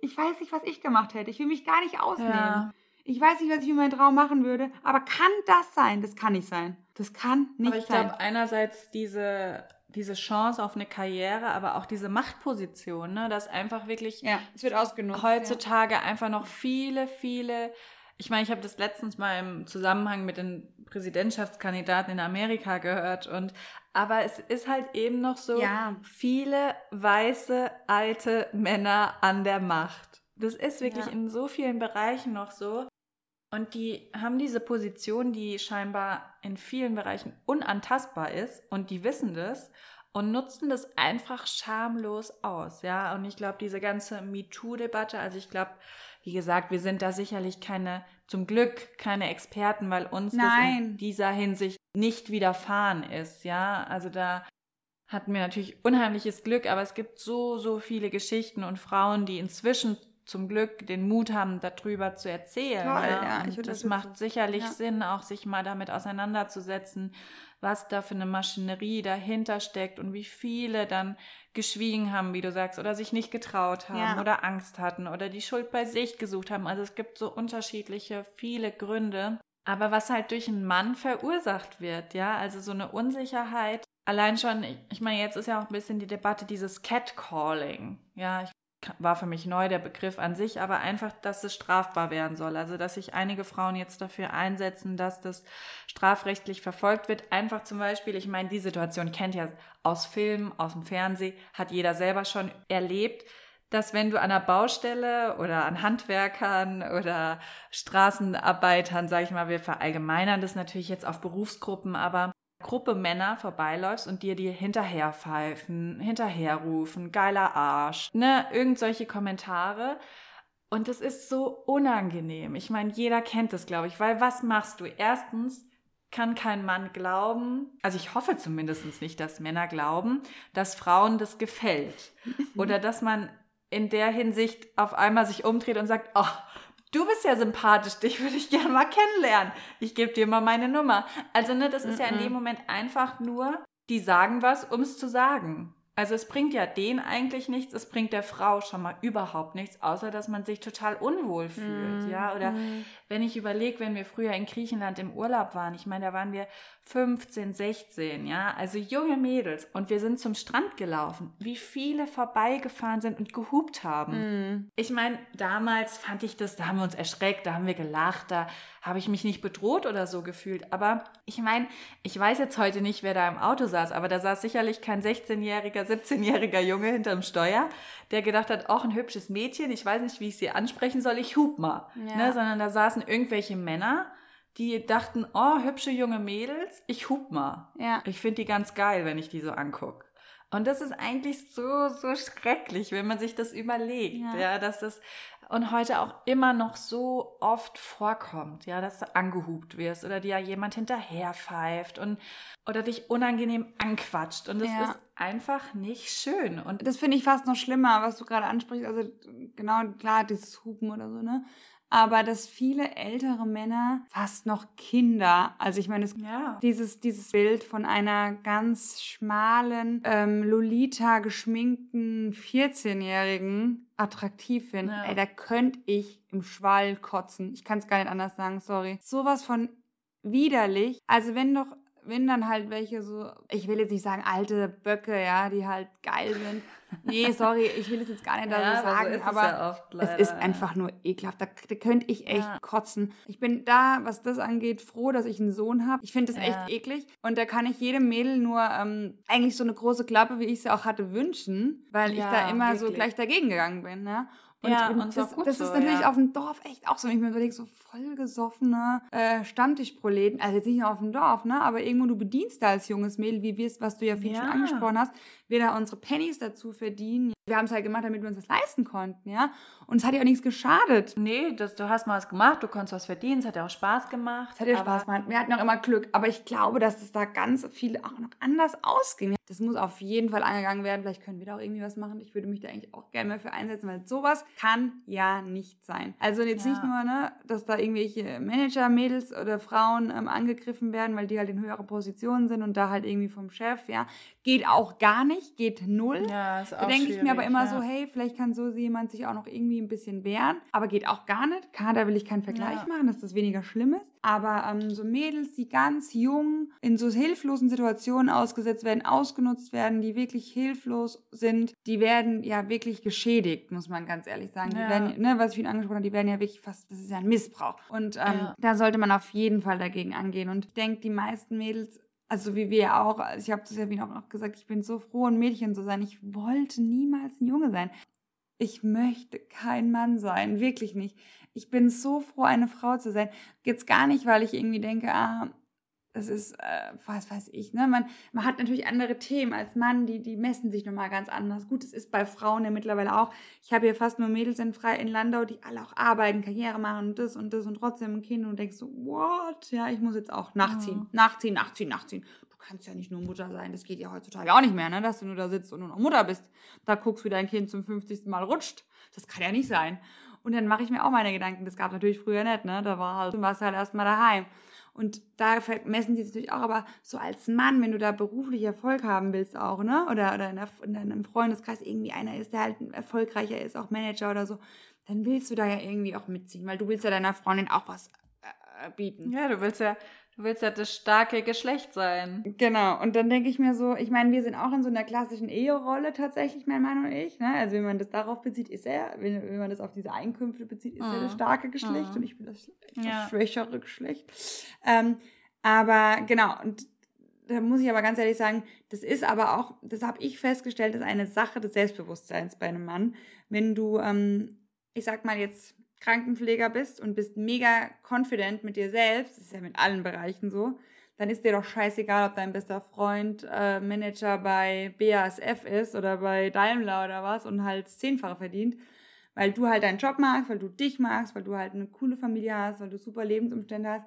Ich weiß nicht, was ich gemacht hätte. Ich will mich gar nicht ausnehmen. ja. Ich weiß nicht, was ich mit meinem Traum machen würde, aber kann das sein? Das kann nicht sein. Das kann nicht aber ich sein. glaube, einerseits diese, diese Chance auf eine Karriere, aber auch diese Machtposition, ne, dass einfach wirklich ja, es wird ausgenutzt. heutzutage einfach noch viele, viele. Ich meine, ich habe das letztens mal im Zusammenhang mit den Präsidentschaftskandidaten in Amerika gehört und aber es ist halt eben noch so Ja. viele weiße alte Männer an der Macht. Das ist wirklich Ja. in so vielen Bereichen noch so. Und die haben diese Position, die scheinbar in vielen Bereichen unantastbar ist und die wissen das und nutzen das einfach schamlos aus, ja. Und ich glaube, diese ganze MeToo-Debatte, also ich glaube, wie gesagt, wir sind da sicherlich keine, zum Glück keine Experten, weil uns das in Nein. dieser Hinsicht nicht widerfahren ist, ja. Also da hatten wir natürlich unheimliches Glück, aber es gibt so, so viele Geschichten und Frauen, die inzwischen zum Glück den Mut haben, darüber zu erzählen. Toll, ja. ja, das unterstütze. macht sicherlich Ja. Sinn, auch sich mal damit auseinanderzusetzen, was da für eine Maschinerie dahinter steckt und wie viele dann geschwiegen haben, wie du sagst, oder sich nicht getraut haben Ja. oder Angst hatten oder die Schuld bei sich gesucht haben. Also es gibt so unterschiedliche, viele Gründe. Aber was halt durch einen Mann verursacht wird, ja, also so eine Unsicherheit. Allein schon, ich- ich meine, jetzt ist ja auch ein bisschen die Debatte dieses Catcalling. Ja, ich war für mich neu der Begriff an sich, aber einfach, dass es strafbar werden soll. Also, dass sich einige Frauen jetzt dafür einsetzen, dass das strafrechtlich verfolgt wird. Einfach zum Beispiel, ich meine, die Situation kennt ja aus Filmen, aus dem Fernsehen, hat jeder selber schon erlebt, dass wenn du an einer Baustelle oder an Handwerkern oder Straßenarbeitern, sage ich mal, wir verallgemeinern das natürlich jetzt auf Berufsgruppen, aber Gruppe Männer vorbeiläufst und dir die hinterher pfeifen, hinterherrufen, geiler Arsch, ne, irgend solche Kommentare. Und das ist so unangenehm. Ich meine, jeder kennt das, glaube ich, weil was machst du? Erstens kann kein Mann glauben, also ich hoffe zumindest nicht, dass Männer glauben, dass Frauen das gefällt. Oder dass man in der Hinsicht auf einmal sich umdreht und sagt, oh, du bist ja sympathisch, dich würde ich gerne mal kennenlernen. Ich gebe dir mal meine Nummer. Also, ne, das ist ja in dem Moment einfach nur, die sagen was, um es zu sagen. Also es bringt ja denen eigentlich nichts, es bringt der Frau schon mal überhaupt nichts, außer dass man sich total unwohl fühlt, Mhm. ja. Oder Mhm. wenn ich überlege, wenn wir früher in Griechenland im Urlaub waren, ich meine, da waren wir 15, 16, ja, also junge Mädels und wir sind zum Strand gelaufen, wie viele vorbeigefahren sind und gehupt haben. Mhm. Ich meine, damals fand ich das, da haben wir uns erschreckt, da haben wir gelacht, da habe ich mich nicht bedroht oder so gefühlt. Aber ich meine, ich weiß jetzt heute nicht, wer da im Auto saß, aber da saß sicherlich kein 16-jähriger, 17-jähriger Junge hinterm Steuer, der gedacht hat, auch ein hübsches Mädchen, ich weiß nicht, wie ich sie ansprechen soll, ich hub mal. Ja. Ne? Sondern da saßen irgendwelche Männer, die dachten, oh, hübsche junge Mädels, ich hub mal. Ja. Ich finde die ganz geil, wenn ich die so angucke. Und das ist eigentlich so, so schrecklich, wenn man sich das überlegt, Ja. ja, dass das und heute auch immer noch so oft vorkommt, ja, dass du angehupt wirst oder dir jemand hinterherpfeift und oder dich unangenehm anquatscht und das Ja. ist einfach nicht schön und Das finde ich fast noch schlimmer, was du gerade ansprichst. Also genau, klar, dieses Hupen oder so, ne? Aber dass viele ältere Männer, fast noch Kinder, also ich meine, es ja, dieses, dieses Bild von einer ganz schmalen, ähm, Lolita geschminkten 14-Jährigen attraktiv finden. Ja. Ey, da könnte ich im Schwall kotzen. Ich kann es gar nicht anders sagen, sorry. Sowas von widerlich. Also wenn doch, wenn dann halt welche so, ich will jetzt nicht sagen alte Böcke, ja, die halt geil sind. Nee, sorry, ich will es jetzt gar nicht da ja so sagen, ist es aber ja oft es leider, ist ja. einfach nur ekelhaft. Da, da könnte ich echt kotzen. Ich bin da, was das angeht, froh, dass ich einen Sohn habe. Ich finde das echt eklig. Und da kann ich jedem Mädel nur ähm, eigentlich so eine große Klappe, wie ich sie auch hatte, wünschen, weil ich da immer so wirklich. gleich dagegen gegangen bin. Ne? Und, Ja, und und ist das, das so, ist natürlich ja. auf dem Dorf echt auch so. Wenn ich mir überlege, so vollgesoffene äh, Stammtischproleten, also jetzt nicht nur auf dem Dorf, ne? aber irgendwo du bedienst da als junges Mädel, wie wir es, was du ja viel schon Ja. angesprochen hast, wir da unsere Pennies dazu verdienen. Wir haben es halt gemacht, damit wir uns das leisten konnten, ja. Und es hat ja auch nichts geschadet. Nee, das, du hast mal was gemacht, du konntest was verdienen, es hat ja auch Spaß gemacht. Es hat ja Spaß gemacht. Wir hatten auch immer Glück. Aber ich glaube, dass es da ganz viel auch noch anders ausging. Das muss auf jeden Fall angegangen werden. Vielleicht können wir da auch irgendwie was machen. Ich würde mich da eigentlich auch gerne mal für einsetzen, weil sowas kann ja nicht sein. Also jetzt Ja. nicht nur, ne, dass da irgendwelche Manager, Mädels oder Frauen ähm, angegriffen werden, weil die halt in höherer Position sind und da halt irgendwie vom Chef, ja. Geht auch gar nicht, geht null. Ja, ist auch Da denke ich mir aber immer ja. so, hey, vielleicht kann so jemand sich auch noch irgendwie ein bisschen wehren. Aber geht auch gar nicht. Da will ich keinen Vergleich Ja. machen, dass das weniger schlimm ist. Aber ähm, so Mädels, die ganz jung in so hilflosen Situationen ausgesetzt werden, ausgenutzt werden, die wirklich hilflos sind, die werden ja wirklich geschädigt, muss man ganz ehrlich sagen. Die Ja. werden, ne, was ich vorhin angesprochen habe, die werden ja wirklich fast, das ist ja ein Missbrauch. Und ähm, da sollte man auf jeden Fall dagegen angehen. Und ich denke, die meisten Mädels also wie wir auch, ich habe ja wie auch noch gesagt, ich bin so froh, ein Mädchen zu sein. Ich wollte niemals ein Junge sein. Ich möchte kein Mann sein, wirklich nicht. Ich bin so froh, eine Frau zu sein. Jetzt gar nicht, weil ich irgendwie denke, ah, das ist, äh, was weiß ich, ne? Man, man hat natürlich andere Themen als Mann, die, die messen sich nochmal ganz anders. Gut, es ist bei Frauen ja mittlerweile auch. Ich habe hier fast nur Mädels in, Frei in Landau, die alle auch arbeiten, Karriere machen und das und das und trotzdem ein Kind und denkst so, what? Ja, ich muss jetzt auch nachziehen, Mhm. nachziehen, nachziehen, nachziehen. Du kannst ja nicht nur Mutter sein, das geht ja heutzutage auch nicht mehr, ne? Dass du nur da sitzt und nur noch Mutter bist. Da guckst, wie dein Kind zum 50. Mal rutscht. Das kann ja nicht sein. Und dann mache ich mir auch meine Gedanken. Das gab natürlich früher nicht, ne? Da war halt, du warst halt erstmal daheim. Und da messen die natürlich auch, aber so als Mann, wenn du da beruflich Erfolg haben willst auch, ne? Oder, oder in, der, in deinem Freundeskreis irgendwie einer ist, der halt erfolgreicher ist, auch Manager oder so, dann willst du da ja irgendwie auch mitziehen, weil du willst ja deiner Freundin auch was äh, bieten. Ja, du willst ja, du willst ja das starke Geschlecht sein. Genau, und dann denke ich mir so, ich meine, wir sind auch in so einer klassischen Eherolle tatsächlich, mein Mann und ich. Ne? Also wenn man das darauf bezieht, ist er, wenn, wenn man das auf diese Einkünfte bezieht, ist er Mhm. das starke Geschlecht Mhm. und ich bin das etwas Ja. schwächere Geschlecht. Ähm, aber genau, und da muss ich aber ganz ehrlich sagen, das ist aber auch, das habe ich festgestellt, ist eine Sache des Selbstbewusstseins bei einem Mann. Wenn du, ähm, ich sag mal jetzt, Krankenpfleger bist und bist mega confident mit dir selbst, das ist ja mit allen Bereichen so, dann ist dir doch scheißegal, ob dein bester Freund äh, Manager bei BASF ist oder bei Daimler oder was und halt das zehnfache verdient, weil du halt deinen Job magst, weil du dich magst, weil du halt eine coole Familie hast, weil du super Lebensumstände hast.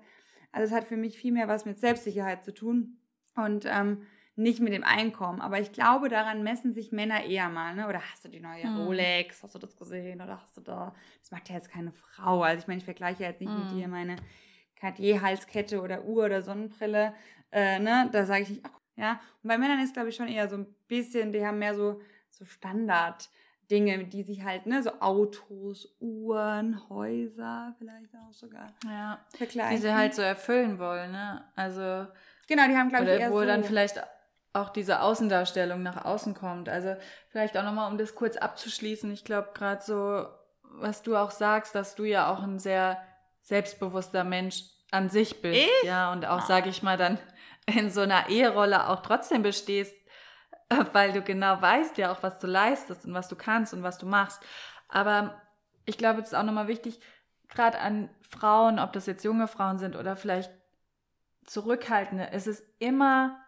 Also es hat für mich viel mehr was mit Selbstsicherheit zu tun und ähm, nicht mit dem Einkommen. Aber ich glaube, daran messen sich Männer eher mal. Ne? Oder hast du die neue Hm. Rolex? Hast du das gesehen? Oder hast du da... Das macht ja jetzt keine Frau. Also ich meine, ich vergleiche jetzt nicht mit Hm. dir meine Cartier-Halskette oder Uhr oder Sonnenbrille. Äh, ne? Da sage ich nicht, ach, Ja, und bei Männern ist, glaube ich, schon eher so ein bisschen, die haben mehr so, so Standard. Dinge, die sich halt, ne, so Autos, Uhren, Häuser vielleicht auch sogar Ja. vergleichen. Die sie halt so erfüllen wollen, ne? Also, Genau, die haben, glaube ich, eher wo so. dann vielleicht auch diese Außendarstellung nach außen kommt. Also vielleicht auch nochmal, um das kurz abzuschließen, ich glaube gerade so, was du auch sagst, dass du ja auch ein sehr selbstbewusster Mensch an sich bist, Ich? ja, und auch, Ah. sage ich mal, dann in so einer Eherolle auch trotzdem bestehst, weil du genau weißt ja auch, was du leistest und was du kannst und was du machst. Aber ich glaube, es ist auch nochmal wichtig, gerade an Frauen, ob das jetzt junge Frauen sind oder vielleicht zurückhaltende, es ist immer,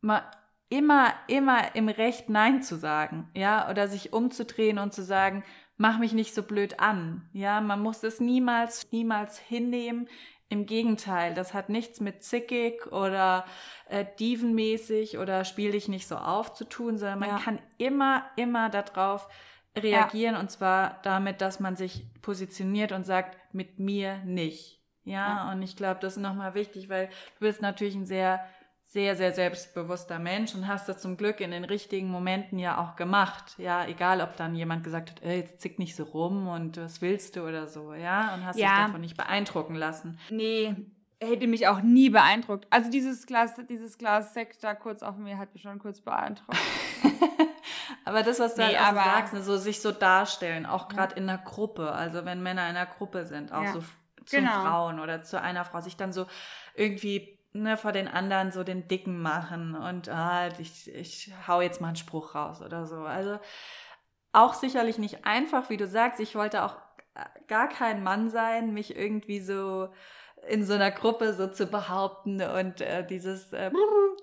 mal, immer, immer im Recht Nein zu sagen, ja, oder sich umzudrehen und zu sagen, mach mich nicht so blöd an, ja, man muss es niemals, niemals hinnehmen. Im Gegenteil, das hat nichts mit zickig oder äh, dievenmäßig oder spiel dich nicht so auf zu tun, sondern man Ja. kann immer, immer darauf reagieren und zwar damit, dass man sich positioniert und sagt, mit mir nicht. Ja, Ja. und ich glaube, das ist nochmal wichtig, weil du bist natürlich ein sehr, sehr, sehr selbstbewusster Mensch und hast das zum Glück in den richtigen Momenten ja auch gemacht. Ja, egal, ob dann jemand gesagt hat, ey, jetzt zick nicht so rum und was willst du oder so, ja, und hast Ja. dich davon nicht beeindrucken lassen. Nee, hätte mich auch nie beeindruckt. Also dieses Glas, dieses Glas Sekt da kurz auf mir hat mich schon kurz beeindruckt. Aber das, was du Nee, halt sagst, ne, so sich so darstellen, auch gerade in einer Gruppe, also wenn Männer in einer Gruppe sind, auch Ja. so zu Genau. Frauen oder zu einer Frau, sich dann so irgendwie ne, vor den anderen so den Dicken machen und ah, ich, ich hau jetzt mal einen Spruch raus oder so. Also auch sicherlich nicht einfach, wie du sagst. Ich wollte auch äh, gar kein Mann sein, mich irgendwie so in so einer Gruppe so zu behaupten und äh, dieses äh,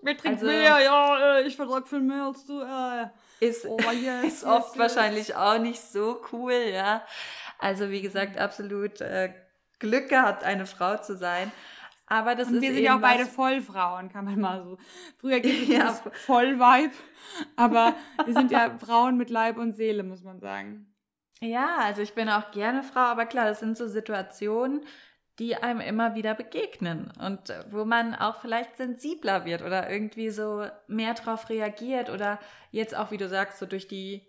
Wer trinkt Also- mehr? Ja, äh, ich vertrag viel mehr als du. Äh. ist, Oh, yes, ist oft yes, yes. wahrscheinlich auch nicht so cool, ja. Also wie gesagt, absolut äh, Glück gehabt, eine Frau zu sein. Aber das Und ist wir sind ja auch beide Vollfrauen, kann man mal so. Früher gibt es Ja. Vollweib, aber wir sind ja Frauen mit Leib und Seele, muss man sagen. Ja, also ich bin auch gerne Frau, aber klar, das sind so Situationen, die einem immer wieder begegnen und äh, wo man auch vielleicht sensibler wird oder irgendwie so mehr drauf reagiert oder jetzt auch, wie du sagst, so durch die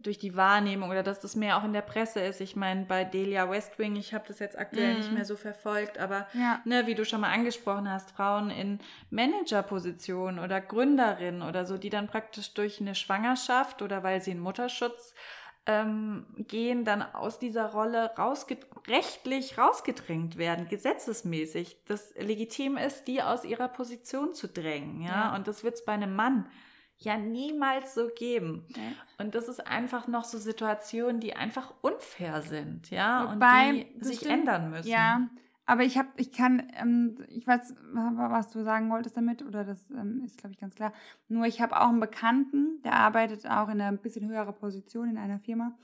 durch die Wahrnehmung oder dass das mehr auch in der Presse ist. Ich meine, bei Delia Westwing, ich habe das jetzt aktuell Mhm. nicht mehr so verfolgt, aber Ja. ne, wie du schon mal angesprochen hast, Frauen in Managerpositionen oder Gründerinnen oder so, die dann praktisch durch eine Schwangerschaft oder weil sie in Mutterschutz ähm, gehen, dann aus dieser Rolle rausge rechtlich rausgedrängt werden, gesetzesmäßig, das legitim ist, die aus ihrer Position zu drängen. Ja, Ja. und das wird es bei einem Mann ja niemals so geben. Ja. Und das ist einfach noch so Situationen, die einfach unfair sind, ja, Wobei, und die sich stimmt. ändern müssen. Ja, aber ich habe, ich kann, ähm, ich weiß, was du sagen wolltest damit, oder das ähm, ist, glaube ich, ganz klar. Nur ich habe auch einen Bekannten, der arbeitet auch in einer ein bisschen höherer Position in einer Firma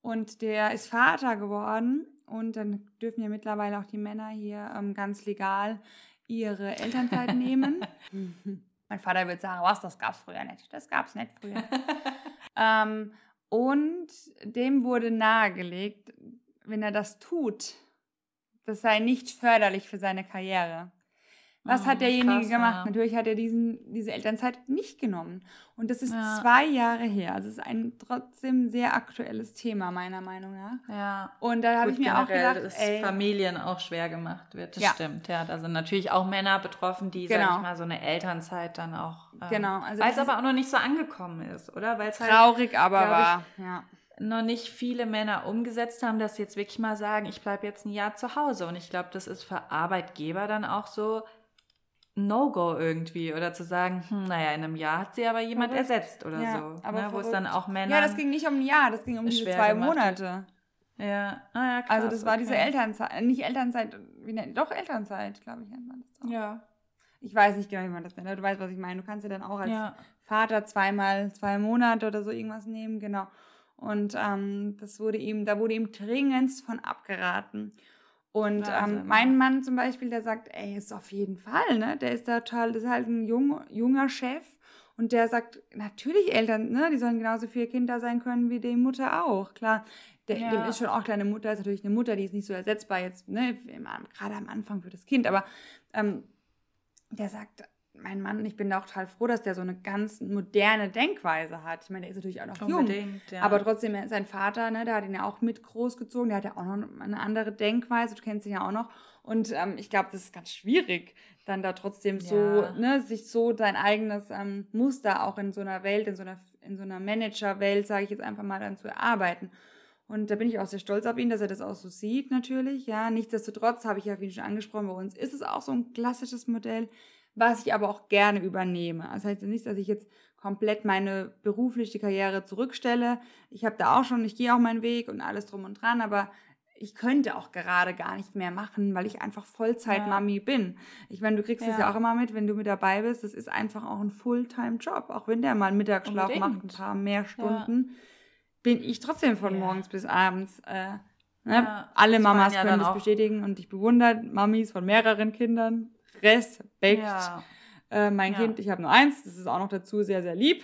und der ist Vater geworden und dann dürfen ja mittlerweile auch die Männer hier ähm, ganz legal ihre Elternzeit nehmen. mein Vater würde sagen, was, das gab's früher nicht. Das gab's nicht früher. ähm, und dem wurde nahegelegt, wenn er das tut, das sei nicht förderlich für seine Karriere. Was hat Mhm, derjenige krass, gemacht? ja. Natürlich hat er diesen, diese Elternzeit nicht genommen. Und das ist Ja. zwei Jahre her. Also es ist ein trotzdem sehr aktuelles Thema, meiner Meinung nach. Ja. Und da habe ich mir auch gedacht, dass ey, Familien auch schwer gemacht wird. Das Ja. stimmt, ja. Da sind natürlich auch Männer betroffen, die, sag Genau. ich mal, so eine Elternzeit dann auch. ähm, Genau, also Weil es aber auch noch nicht so angekommen ist, oder? Weil es halt traurig, aber glaub ich. Ja. noch nicht viele Männer umgesetzt haben, dass sie jetzt wirklich mal sagen, ich bleibe jetzt ein Jahr zu Hause. Und ich glaube, das ist für Arbeitgeber dann auch so No-Go irgendwie. Oder zu sagen, hm, naja, in einem Jahr hat sie aber jemand Verrückt. ersetzt oder Ja, so. aber ne, wo es dann auch Männer. ja, das ging nicht um ein Jahr, das ging um diese zwei gemacht. Monate. Ja, ah, ja krass, Also das war diese okay. Elternzeit, nicht Elternzeit, wie nennt, doch Elternzeit, glaube ich, nennt man das doch. Ja, Ich weiß nicht genau, wie man das nennt, aber du weißt, was ich meine. Du kannst ja dann auch als ja. Vater zweimal zwei Monate oder so irgendwas nehmen, genau. Und ähm, das wurde ihm, da wurde ihm dringendst von abgeraten. Und ähm, mein Mann zum Beispiel, der sagt, ey, ist auf jeden Fall, ne? Der ist da total, das ist halt ein jung, junger Chef. Und der sagt, natürlich Eltern, ne, die sollen genauso viele Kinder sein können wie die Mutter auch. Klar, der, Ja. dem ist schon auch deine Mutter, ist natürlich eine Mutter, die ist nicht so ersetzbar jetzt, ne, gerade am Anfang für das Kind. Aber ähm, der sagt, mein Mann, ich bin da auch total froh, dass der so eine ganz moderne Denkweise hat. Ich meine, der ist natürlich auch noch jung. Unbedingt, ja. Aber trotzdem, sein Vater, ne, der hat ihn ja auch mit großgezogen, der hat ja auch noch eine andere Denkweise, du kennst ihn ja auch noch. Und ähm, ich glaube, das ist ganz schwierig, dann da trotzdem so, Ja. ne, sich so sein eigenes ähm, Muster auch in so einer Welt, in so einer, in so einer Managerwelt, sage ich jetzt einfach mal, dann zu erarbeiten. Und da bin ich auch sehr stolz auf ihn, dass er das auch so sieht, natürlich. Ja, nichtsdestotrotz habe ich ja, wie schon angesprochen, bei uns ist es auch so ein klassisches Modell, was ich aber auch gerne übernehme. Das heißt nicht, dass ich jetzt komplett meine berufliche Karriere zurückstelle. Ich habe da auch schon, ich gehe auch meinen Weg und alles drum und dran, aber ich könnte auch gerade gar nicht mehr machen, weil ich einfach Vollzeit-Mami bin. Ich meine, du kriegst es Ja. ja auch immer mit, wenn du mit dabei bist. Das ist einfach auch ein Fulltime-Job. Auch wenn der mal einen Mittagsschlaf macht, ein paar mehr Stunden, bin ich trotzdem von Ja. morgens bis abends. Äh, ne? Ja, Alle Mamas ja können das bestätigen und ich bewundere Mamis von mehreren Kindern. Respekt. ja. Äh, mein Ja. Kind, ich habe nur eins, das ist auch noch dazu sehr, sehr lieb.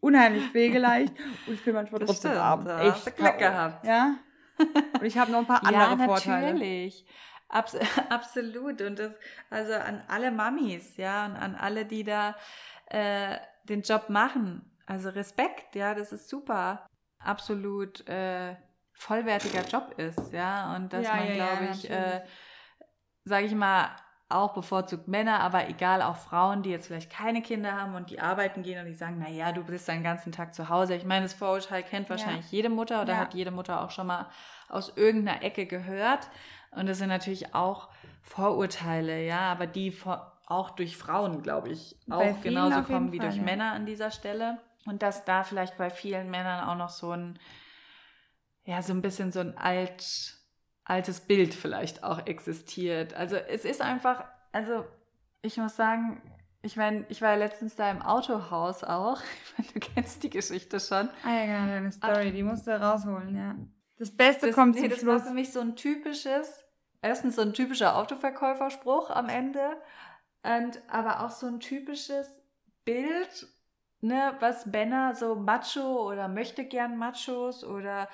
Unheimlich pflegeleicht und ich bin manchmal Das trotzdem stimmt, abends echt hast du Glück gehabt. Ja. Und ich habe noch ein paar andere ja, Vorteile. natürlich. Abs absolut. Und das, also an alle Mamis, ja, und an alle, die da äh, den Job machen. Also Respekt, ja, das ist super. Absolut äh, vollwertiger Job ist, ja. Und dass Ja, man, ja, glaube ich, äh, sage ich mal, auch bevorzugt Männer, aber egal, auch Frauen, die jetzt vielleicht keine Kinder haben und die arbeiten gehen und die sagen, naja, du bist den ganzen Tag zu Hause. Ich meine, das Vorurteil kennt wahrscheinlich jede Mutter oder Ja. hat jede Mutter auch schon mal aus irgendeiner Ecke gehört. Und das sind natürlich auch Vorurteile, ja, aber die auch durch Frauen, glaube ich, auch genauso kommen wie Fall, durch ja. Männer an dieser Stelle. Und dass da vielleicht bei vielen Männern auch noch so ein, ja, so ein bisschen so ein alt, altes Bild vielleicht auch existiert. Also es ist einfach, also ich muss sagen, ich meine, ich war ja letztens da im Autohaus auch. Ich meine, du kennst die Geschichte schon. Ah ja, genau, deine Story, die musst du rausholen, ja. Das Beste kommt nee, zum das Schluss. war für mich so ein typisches, erstens so ein typischer Autoverkäuferspruch am Ende, und aber auch so ein typisches Bild, ne, was Männer so Macho oder möchte gern Machos oder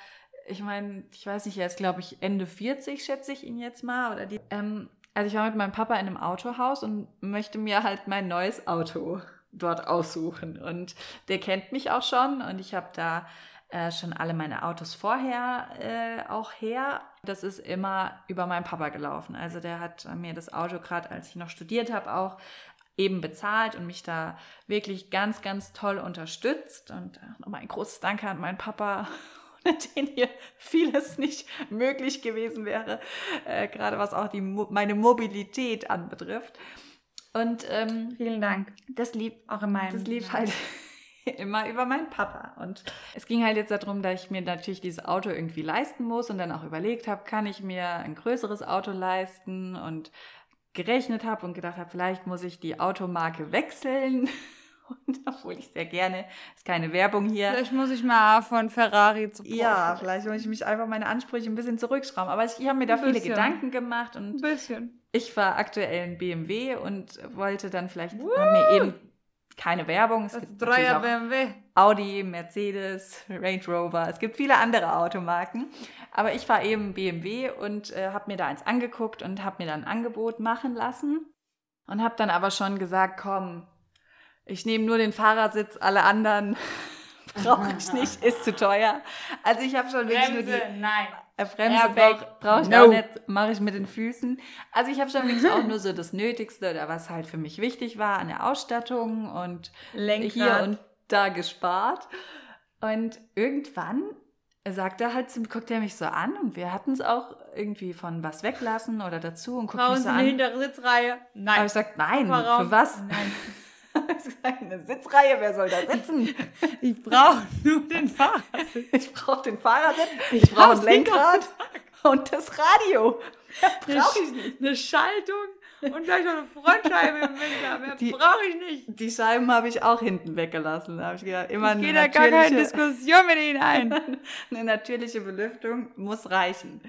ich meine, ich weiß nicht, er ist glaube ich Ende 40, schätze ich ihn jetzt mal oder die. Ähm, also ich war mit meinem Papa in einem Autohaus und möchte mir halt mein neues Auto dort aussuchen und der kennt mich auch schon und ich habe da äh, schon alle meine Autos vorher äh, auch her. Das ist immer über meinen Papa gelaufen. Also der hat mir das Auto gerade, als ich noch studiert habe, auch eben bezahlt und mich da wirklich ganz, ganz toll unterstützt. Und äh, nochmal ein großes Danke an meinen Papa, ohne den hier vieles nicht möglich gewesen wäre, äh, gerade was auch die, Mo meine Mobilität anbetrifft. Und ähm, Vielen Dank. das lieb Auch in meinem. das lief halt immer über meinen Papa. Und es ging halt jetzt darum, dass ich mir natürlich dieses Auto irgendwie leisten muss und dann auch überlegt habe, kann ich mir ein größeres Auto leisten und gerechnet habe und gedacht habe, vielleicht muss ich die Automarke wechseln. Und obwohl ich sehr gerne, ist keine Werbung hier. Vielleicht muss ich mal von Ferrari zu Porsche. Ja, vielleicht muss ich mich einfach meine Ansprüche ein bisschen zurückschrauben. Aber ich, ich habe mir da Ein viele bisschen. Gedanken gemacht und Ein bisschen. ich war aktuell in BMW und wollte dann vielleicht, hab mir eben keine Werbung. Es Das gibt Dreier BMW. Audi, Mercedes, Range Rover. Es gibt viele andere Automarken. Aber ich war eben BMW und äh, habe mir da eins angeguckt und habe mir dann ein Angebot machen lassen. Und habe dann aber schon gesagt, komm, ich nehme nur den Fahrersitz, alle anderen brauche ich nicht, ist zu teuer. Also ich habe schon wirklich nur die nein. äh, Bremse brauche brauch ich no. auch nicht, mache ich mit den Füßen. Also ich habe schon wirklich auch nur so das Nötigste oder was halt für mich wichtig war an der Ausstattung und Lenkrad. hier und da gespart. Und irgendwann sagt er halt, guckt er mich so an und wir hatten es auch irgendwie von was weglassen oder dazu und guckt Brauchen mich so an. hintere Sitzreihe? Aber Nein. ich gesagt, nein, Warum? für was? Nein. Eine Sitzreihe, wer soll da sitzen? Ich brauche nur den Fahrersitz. Ich brauche den Fahrersitz, ich brauche ein Lenkrad und das Radio. Brauche ich nicht. Eine Schaltung und gleich noch eine Frontscheibe im Winter. Mehr Die- brauche ich nicht. Die Scheiben habe ich auch hinten weggelassen. Da habe ich gedacht, immer Ich eine gehe da gar keine Diskussion mit Ihnen ein. eine natürliche Belüftung muss reichen.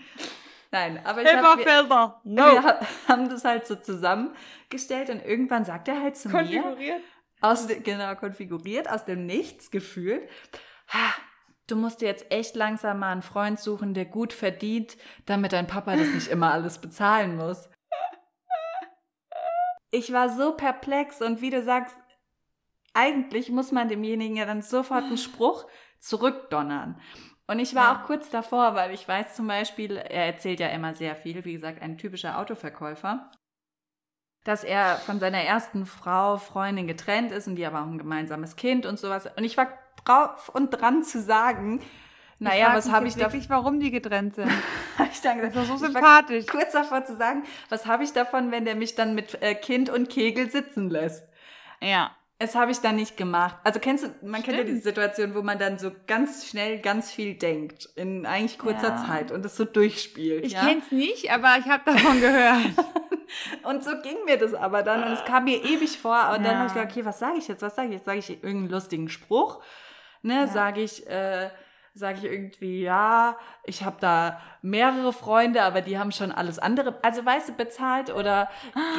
Nein, aber ich habe Hilberfelder. No. wir ha- haben das halt so zusammengestellt und irgendwann sagt er halt zu mir, Konfiguriert. aus de, genau konfiguriert, aus dem Nichts gefühlt, "Ha, du musst dir jetzt echt langsam mal einen Freund suchen, der gut verdient, damit dein Papa das nicht immer alles bezahlen muss. ich war so perplex und wie du sagst, eigentlich muss man demjenigen ja dann sofort einen Spruch zurückdonnern. Und ich war Ja. auch kurz davor, weil ich weiß zum Beispiel, er erzählt ja immer sehr viel, wie gesagt, ein typischer Autoverkäufer, dass er von seiner ersten Frau, Freundin getrennt ist und die aber auch ein gemeinsames Kind und sowas. Und ich war drauf und dran zu sagen, naja, was habe ich da wirklich, warum die getrennt sind. ich dann gesagt, Das doch so ich war sympathisch. kurz davor zu sagen, was habe ich davon, wenn der mich dann mit äh, Kind und Kegel sitzen lässt? Ja. Es habe ich dann nicht gemacht. Also kennst du, man kennt ja Stimmt. diese Situation, wo man dann so ganz schnell ganz viel denkt in eigentlich kurzer Ja. Zeit und das so durchspielt. Ich ja? kenn's nicht, aber ich habe davon gehört. Und so ging mir das aber dann und es kam mir ewig vor und dann Ja. habe ich gedacht, okay, was sage ich jetzt? Was sage ich jetzt? Sage ich irgendeinen lustigen Spruch? Ne, Ja. sage ich äh, sage ich irgendwie, ja, ich habe da mehrere Freunde, aber die haben schon alles andere, also weißt du, bezahlt oder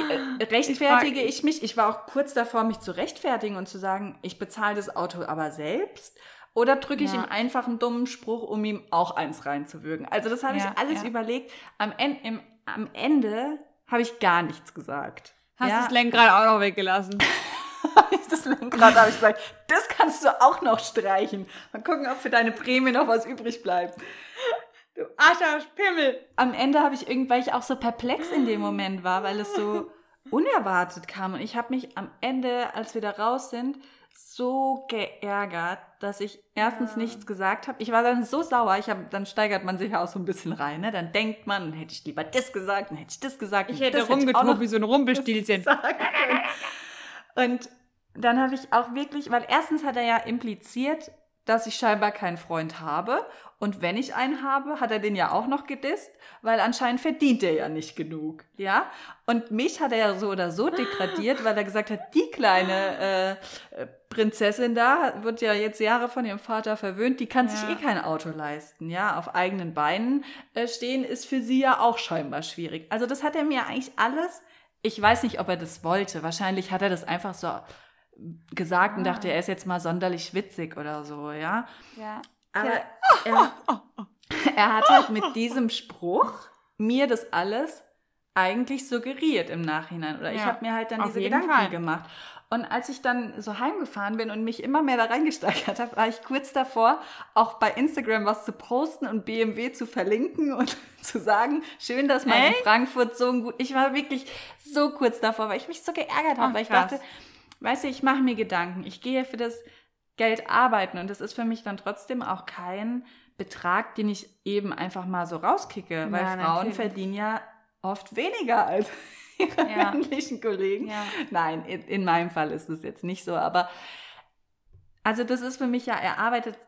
äh, rechtfertige Ich ich, mich? Ich war auch kurz davor, mich zu rechtfertigen und zu sagen, ich bezahle das Auto aber selbst. Oder drücke ich Ja. ihm einfach einen dummen Spruch, um ihm auch eins reinzuwürgen? Also das habe Ja, ich alles ja. überlegt. Am, En im, am Ende habe ich gar nichts gesagt. Hast das Lenkrad auch noch weggelassen. das Lenkrad habe ich gesagt, das kannst du auch noch streichen. Mal gucken, ob für deine Prämie noch was übrig bleibt. Du Ascher Pimmel. Am Ende habe ich irgendwie, weil ich auch so perplex in dem Moment war, weil es so unerwartet kam. Und ich habe mich am Ende, als wir da raus sind, so geärgert, dass ich erstens Ja. nichts gesagt habe. Ich war dann so sauer, ich hab, dann steigert man sich ja auch so ein bisschen rein. Ne? Dann denkt man, hätte ich lieber das gesagt, dann hätte ich das gesagt. Ich hätte rumgetobt wie so ein Rumpelstilzchen. Und dann habe ich auch wirklich, weil erstens hat er ja impliziert, dass ich scheinbar keinen Freund habe. Und wenn ich einen habe, hat er den ja auch noch gedisst, weil anscheinend verdient er ja nicht genug. Ja? Und mich hat er ja so oder so degradiert, weil er gesagt hat, die kleine äh, Prinzessin da wird ja jetzt Jahre von ihrem Vater verwöhnt, die kann sich Ja. eh kein Auto leisten. Ja, auf eigenen Beinen äh, stehen ist für sie ja auch scheinbar schwierig. Also das hat er mir eigentlich alles ich weiß nicht, ob er das wollte. Wahrscheinlich hat er das einfach so gesagt und Ah. dachte, er ist jetzt mal sonderlich witzig oder so, ja. Ja. Aber er, er hat halt mit diesem Spruch mir das alles eigentlich suggeriert im Nachhinein. Oder ich Ja, habe mir halt dann auf diese Gedanken Fall. gemacht. Und als ich dann so heimgefahren bin und mich immer mehr da reingesteigert habe, war ich kurz davor, auch bei Instagram was zu posten und BMW zu verlinken und zu sagen, schön, dass man in Echt? Frankfurt so ein gut. Ich war wirklich so kurz davor, weil ich mich so geärgert habe, Ach, weil ich krass. dachte, weißt du, ich mache mir Gedanken. Ich gehe für das Geld arbeiten und das ist für mich dann trotzdem auch kein Betrag, den ich eben einfach mal so rauskicke, weil Ja, Frauen verdienen ja oft weniger als ihre Ja. männlichen Kollegen. Ja. Nein, in, in meinem Fall ist es jetzt nicht so, aber also das ist für mich ja erarbeitet,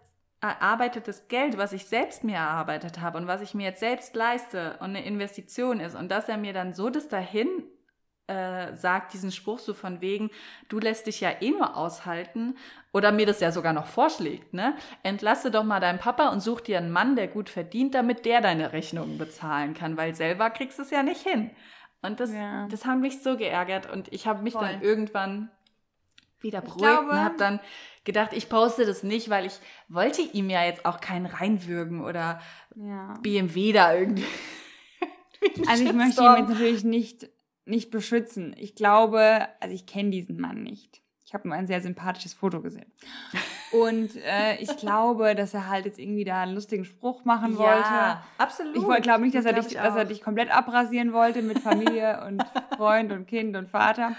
erarbeitetes Geld, was ich selbst mir erarbeitet habe und was ich mir jetzt selbst leiste und eine Investition ist und dass er mir dann so das dahin äh, sagt, diesen Spruch so von wegen, du lässt dich ja eh nur aushalten oder mir das ja sogar noch vorschlägt, ne? Entlasse doch mal deinen Papa und such dir einen Mann, der gut verdient, damit der deine Rechnungen bezahlen kann, weil selber kriegst du es ja nicht hin. Und das, Ja. das hat mich so geärgert und ich habe mich Voll. dann irgendwann wieder beruhigt und habe dann gedacht, ich poste das nicht, weil ich wollte ihm ja jetzt auch keinen reinwürgen oder ja. BMW da irgendwie. Also ich möchte ihn jetzt natürlich nicht, nicht beschützen. Ich glaube, also ich kenne diesen Mann nicht. Ich habe nur ein sehr sympathisches Foto gesehen. Und äh, ich glaube, dass er halt jetzt irgendwie da einen lustigen Spruch machen wollte. Ja, absolut. Ich glaube nicht, dass er, Glaub dich, ich dass er dich komplett abrasieren wollte mit Familie und Freund und Kind und Vater.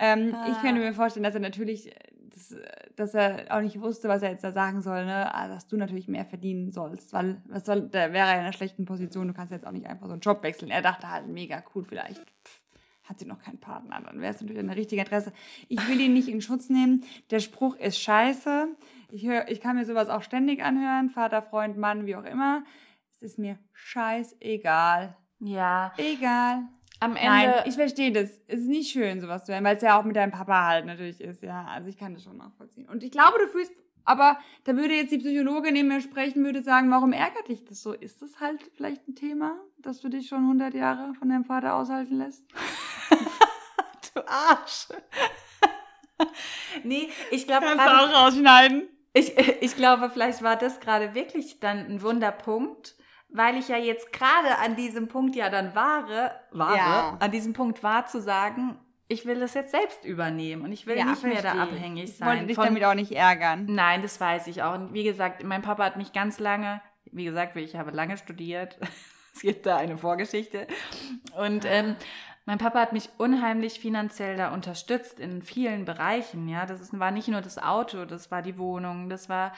Ähm, Ah. Ich könnte mir vorstellen, dass er natürlich, dass, dass er auch nicht wusste, was er jetzt da sagen soll, ne? Also, dass du natürlich mehr verdienen sollst, weil was soll, da wäre er in einer schlechten Position, du kannst jetzt auch nicht einfach so einen Job wechseln. Er dachte halt, mega cool, vielleicht pff, hat sie noch keinen Partner, dann wäre es natürlich eine richtige Adresse. Ich will ihn nicht in Schutz nehmen. Der Spruch ist scheiße. Ich, hör, ich kann mir sowas auch ständig anhören, Vater, Freund, Mann, wie auch immer. Es ist mir scheißegal. Ja, Egal. am Ende. Nein, ich verstehe das. Es ist nicht schön, sowas zu hören, weil es ja auch mit deinem Papa halt natürlich ist, ja. Also ich kann das schon nachvollziehen. Und ich glaube, du fühlst, aber da würde jetzt die Psychologin neben mir sprechen, würde sagen, warum ärgert dich das so? Ist das halt vielleicht ein Thema, dass du dich schon 100 Jahre von deinem Vater aushalten lässt? Du Arsch. nee, ich glaube Kannst du gerade. auch rausschneiden. Ich, ich glaube, vielleicht war das gerade wirklich dann ein Wunderpunkt, weil ich ja jetzt gerade an diesem Punkt ja dann war, war Ja. an diesem Punkt war zu sagen, ich will das jetzt selbst übernehmen und ich will Ja, nicht mehr da abhängig Ich wollte sein. dich von- damit auch nicht ärgern. Nein, das weiß ich auch. Und wie gesagt, mein Papa hat mich ganz lange, wie gesagt, ich habe lange studiert. Es gibt da eine Vorgeschichte. Und ähm, mein Papa hat mich unheimlich finanziell da unterstützt in vielen Bereichen. Ja, das ist, war nicht nur das Auto, das war die Wohnung, das war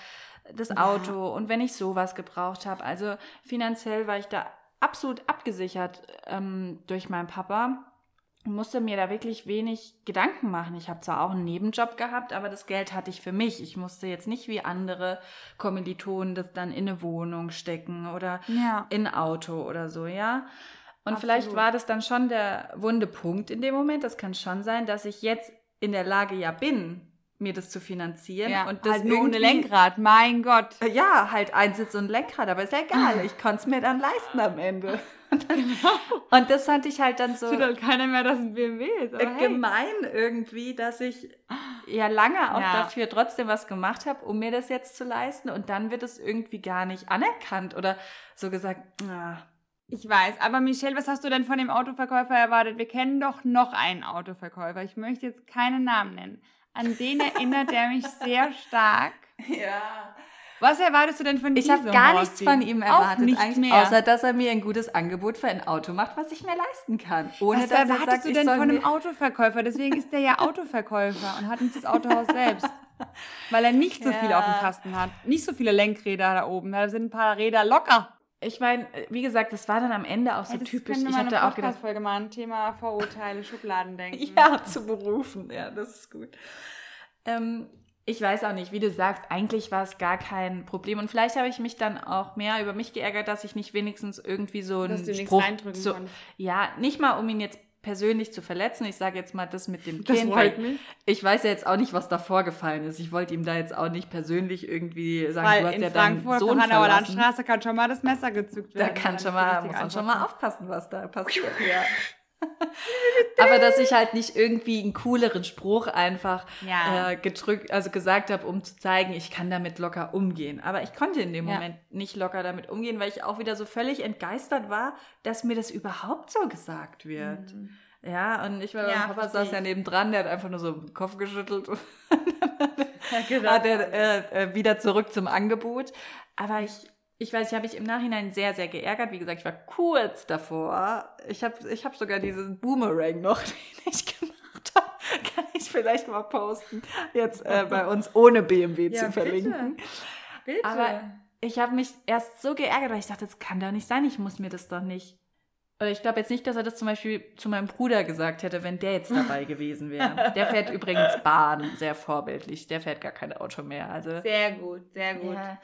das Ja. Auto. Und wenn ich sowas gebraucht habe, also finanziell war ich da absolut abgesichert ähm, durch meinen Papa musste mir da wirklich wenig Gedanken machen. Ich habe zwar auch einen Nebenjob gehabt, aber das Geld hatte ich für mich. Ich musste jetzt nicht wie andere Kommilitonen das dann in eine Wohnung stecken oder Ja. in ein Auto oder so, ja. Und Absolut. vielleicht war das dann schon der wunde Punkt in dem Moment. Das kann schon sein, dass ich jetzt in der Lage ja bin, mir das zu finanzieren. ja. Und das halt nur ohne Lenkrad, mein Gott. Äh, Ja, halt Einsitz und Lenkrad, aber ist ja egal. Ich konnte es mir dann leisten am Ende. Und, dann, und das fand ich halt dann so Tut halt keiner mehr, dass es ein BMW ist. Hey. gemein irgendwie, dass ich ja lange auch Ja. dafür trotzdem was gemacht habe, um mir das jetzt zu leisten. Und dann wird es irgendwie gar nicht anerkannt oder so gesagt, ah, Ich weiß, aber Michelle, was hast du denn von dem Autoverkäufer erwartet? Wir kennen doch noch einen Autoverkäufer. Ich möchte jetzt keinen Namen nennen. An den erinnert er mich sehr stark. ja. Was erwartest du denn von Ich diesem habe gar nichts von ihm Auch erwartet, nicht eigentlich, mehr. außer dass er mir ein gutes Angebot für ein Auto macht, was ich mir leisten kann. Ohne was dass er erwartest sagt, du ich denn von einem Autoverkäufer? Deswegen ist der ja Autoverkäufer und hat nicht das Autohaus selbst. Weil er nicht so viel Ja. auf dem Kasten hat. Nicht so viele Lenkräder da oben. Da sind ein paar Räder locker. Ich meine, wie gesagt, das war dann am Ende auch so das typisch. Ich hatte auch gedacht, Podcast-Folge machen. Thema Vorurteile, Schubladendenken. Ja, zu berufen. Ja, das ist gut. Ähm, ich weiß auch nicht, wie du sagst, eigentlich war es gar kein Problem. Und vielleicht habe ich mich dann auch mehr über mich geärgert, dass ich nicht wenigstens irgendwie so einen Dass du nichts Spruch reindrücken so, konntest. Ja, nicht mal, um ihn jetzt persönlich zu verletzen. Ich sage jetzt mal das mit dem Das Kind. freut mich. Ich weiß ja jetzt auch nicht, was da vorgefallen ist. Ich wollte ihm da jetzt auch nicht persönlich irgendwie sagen, Weil du hast in ja Frankfurt, deinen Sohn Hanauer. Landstraße, kann schon mal das Messer gezückt Da werden. kann wenn schon mal, muss man schon mal aufpassen, was da passiert. Ja. Aber dass ich halt nicht irgendwie einen cooleren Spruch einfach Ja. äh, gedrückt, also gesagt habe, um zu zeigen, ich kann damit locker umgehen. Aber ich konnte in dem Ja. Moment nicht locker damit umgehen, weil ich auch wieder so völlig entgeistert war, dass mir das überhaupt so gesagt wird. Mhm. Ja, und ich war, Ja, mein Papa saß ja nebendran, der hat einfach nur so den Kopf geschüttelt und Ja, hat er äh, äh, wieder zurück zum Angebot. Aber ich, ich weiß, ich habe mich im Nachhinein sehr, sehr geärgert. Wie gesagt, ich war kurz davor. Ich habe ich hab sogar diesen Boomerang noch, den ich gemacht habe. Kann ich vielleicht mal posten. Jetzt äh, bei uns ohne BMW Ja, zu bitte. verlinken. Bitte. Aber ich habe mich erst so geärgert, weil ich dachte, das kann doch nicht sein, ich muss mir das doch nicht. Ich glaube jetzt nicht, dass er das zum Beispiel zu meinem Bruder gesagt hätte, wenn der jetzt dabei gewesen wäre. Der fährt übrigens Bahn, sehr vorbildlich. Der fährt gar kein Auto mehr. Also sehr gut, sehr gut. ja.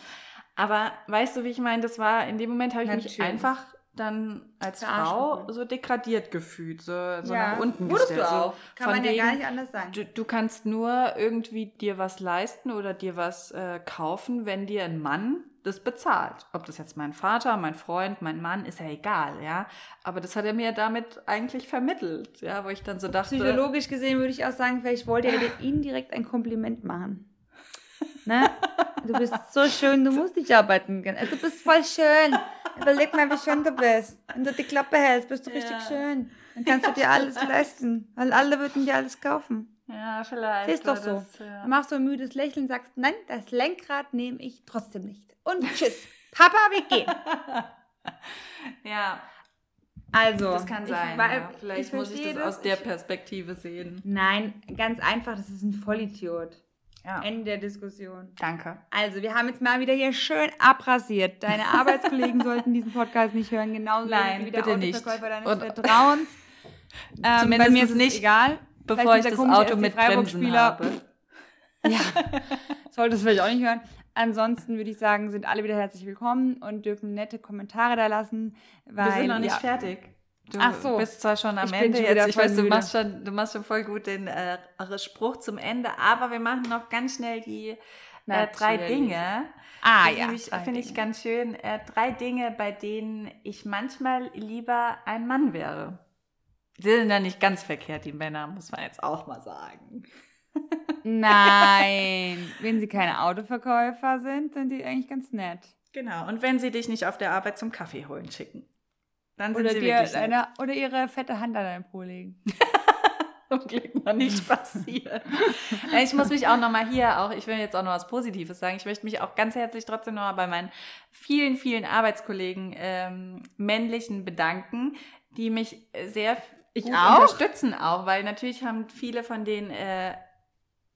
Aber weißt du, wie ich meine, das war, in dem Moment habe ich mich Natürlich. einfach dann als Verarscht Frau so degradiert gefühlt, so, so ja. nach unten Wurdest gestellt. du so auch. Kann von man ja wegen, gar nicht anders sagen. Du, du kannst nur irgendwie dir was leisten oder dir was äh, kaufen, wenn dir ein Mann das bezahlt. Ob das jetzt mein Vater, mein Freund, mein Mann, ist ja egal, ja. Aber das hat er mir damit eigentlich vermittelt, ja, wo ich dann so dachte. Psychologisch gesehen würde ich auch sagen, vielleicht wollte er dir Ihnen direkt ein Kompliment machen. Ne? Du bist so schön, du musst nicht arbeiten gehen. Du bist voll schön. Überleg mal, wie schön du bist. Wenn du die Klappe hältst, bist du Ja. richtig schön. Dann kannst du dir alles leisten, weil alle würden dir alles kaufen. Ja, vielleicht. Siehst doch so. das, ja. Machst du ein müdes Lächeln, sagst, nein, das Lenkrad nehme ich trotzdem nicht. Und tschüss. Papa, wir gehen. ja, Also, das kann ich sein. wei- ja. Vielleicht muss ich verstehe das aus der Ich- Perspektive sehen. Nein, ganz einfach, das ist ein Vollidiot. Ja. Ende der Diskussion. Danke. Also, wir haben jetzt mal wieder hier schön abrasiert. Deine Arbeitskollegen sollten diesen Podcast nicht hören, genauso Nein, wie der bitte nicht. Autoverkäufer deines Und- Vertrauens. Ähm, Zumindest bei mir ist es nicht, egal. Bevor ich das Auto mit Bremsen Freiburg-Spieler. habe. Ja, solltest du vielleicht auch nicht hören. Ansonsten würde ich sagen, sind alle wieder herzlich willkommen und dürfen nette Kommentare da lassen. Weil, Wir sind noch nicht ja, fertig. Du Ach so. bist zwar schon am Ich Ende schon jetzt. Ich weiß, du machst, schon, du machst schon voll gut den äh, Spruch zum Ende, aber wir machen noch ganz schnell die äh, drei. Dinge. Ah, ja. Finde ich Dinge. ganz schön. Äh, drei Dinge, bei denen ich manchmal lieber ein Mann wäre. Sie sind ja nicht ganz verkehrt, die Männer, muss man jetzt auch mal sagen. Nein, wenn sie keine Autoverkäufer sind, sind die eigentlich ganz nett. Genau. Und wenn sie dich nicht auf der Arbeit zum Kaffee holen schicken, dann sind Oder, sie dir wirklich nett. eine, oder ihre fette Hand an deinem Po legen. zum Glück noch nicht passiert. Ich muss mich auch nochmal hier, auch ich will jetzt auch noch was Positives sagen. Ich möchte mich auch ganz herzlich trotzdem nochmal bei meinen vielen, vielen Arbeitskollegen ähm, männlichen bedanken, die mich sehr Ich gut auch. unterstützen auch, weil natürlich haben viele von denen äh,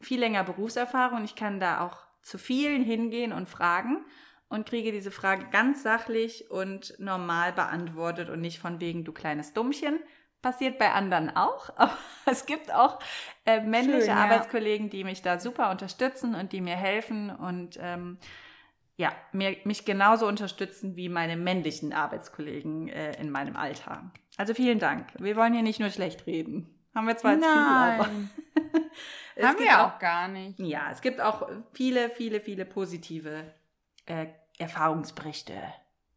viel länger Berufserfahrung. Ich kann da auch zu vielen hingehen und fragen und kriege diese Frage ganz sachlich und normal beantwortet und nicht von wegen du kleines Dummchen. Passiert bei anderen auch, aber es gibt auch äh, männliche Schön, ja. Arbeitskollegen, die mich da super unterstützen und die mir helfen und ähm, ja, mir, mich genauso unterstützen wie meine männlichen Arbeitskollegen äh, in meinem Alter. Also vielen Dank. Wir wollen hier nicht nur schlecht reden. Haben wir zwar jetzt viel, aber Nein. Haben wir auch gar nicht. ja, es gibt auch viele, viele, viele positive äh, Erfahrungsberichte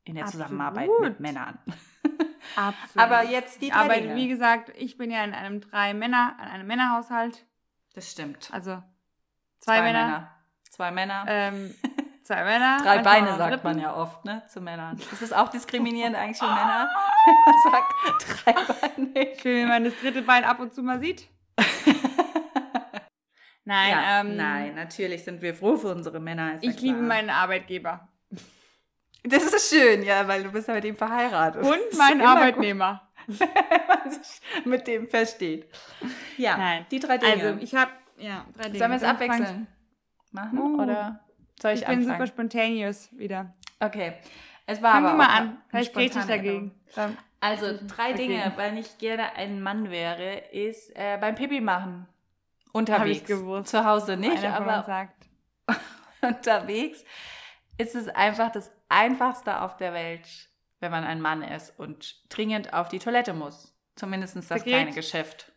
in der Absolut. Zusammenarbeit mit Männern. Absolut. Aber jetzt die drei Aber Dinge. wie gesagt, ich bin ja in einem drei Männer, in einem Männerhaushalt. Das stimmt. Also zwei, Männer. Zwei Männer. Ähm, zwei Männer. Drei Beine sagt man dritten. ja oft, ne, zu Männern. Ist das auch diskriminierend eigentlich für Männer, wenn man sagt, drei Beine? Ich will, wenn man das dritte Bein ab und zu mal sieht. Nein, ja, ähm, nein, natürlich sind wir froh für unsere Männer. Ich liebe klar. meinen Arbeitgeber. Das ist schön, ja, weil du bist ja mit ihm verheiratet. Und gut, Arbeitnehmer. wenn man sich mit dem versteht. Ja, Nein. die drei Dinge. Also, ich habe, ja, drei Dinge. Sollen wir es abwechseln? Machen? Uh, Oder soll ich, Ich, bin super anfangen? spontaneous wieder. Okay. Es war Fang aber du mal an. Vielleicht rede ich dagegen. Also drei Dagegen. Dinge, weil ich gerne ein Mann wäre, ist äh, beim Pipi machen. Unterwegs. Zu Hause nicht, aber sagt. unterwegs ist es einfach das Einfachste auf der Welt, wenn man ein Mann ist und dringend auf die Toilette muss. Zumindest das geht. kleine Geschäft.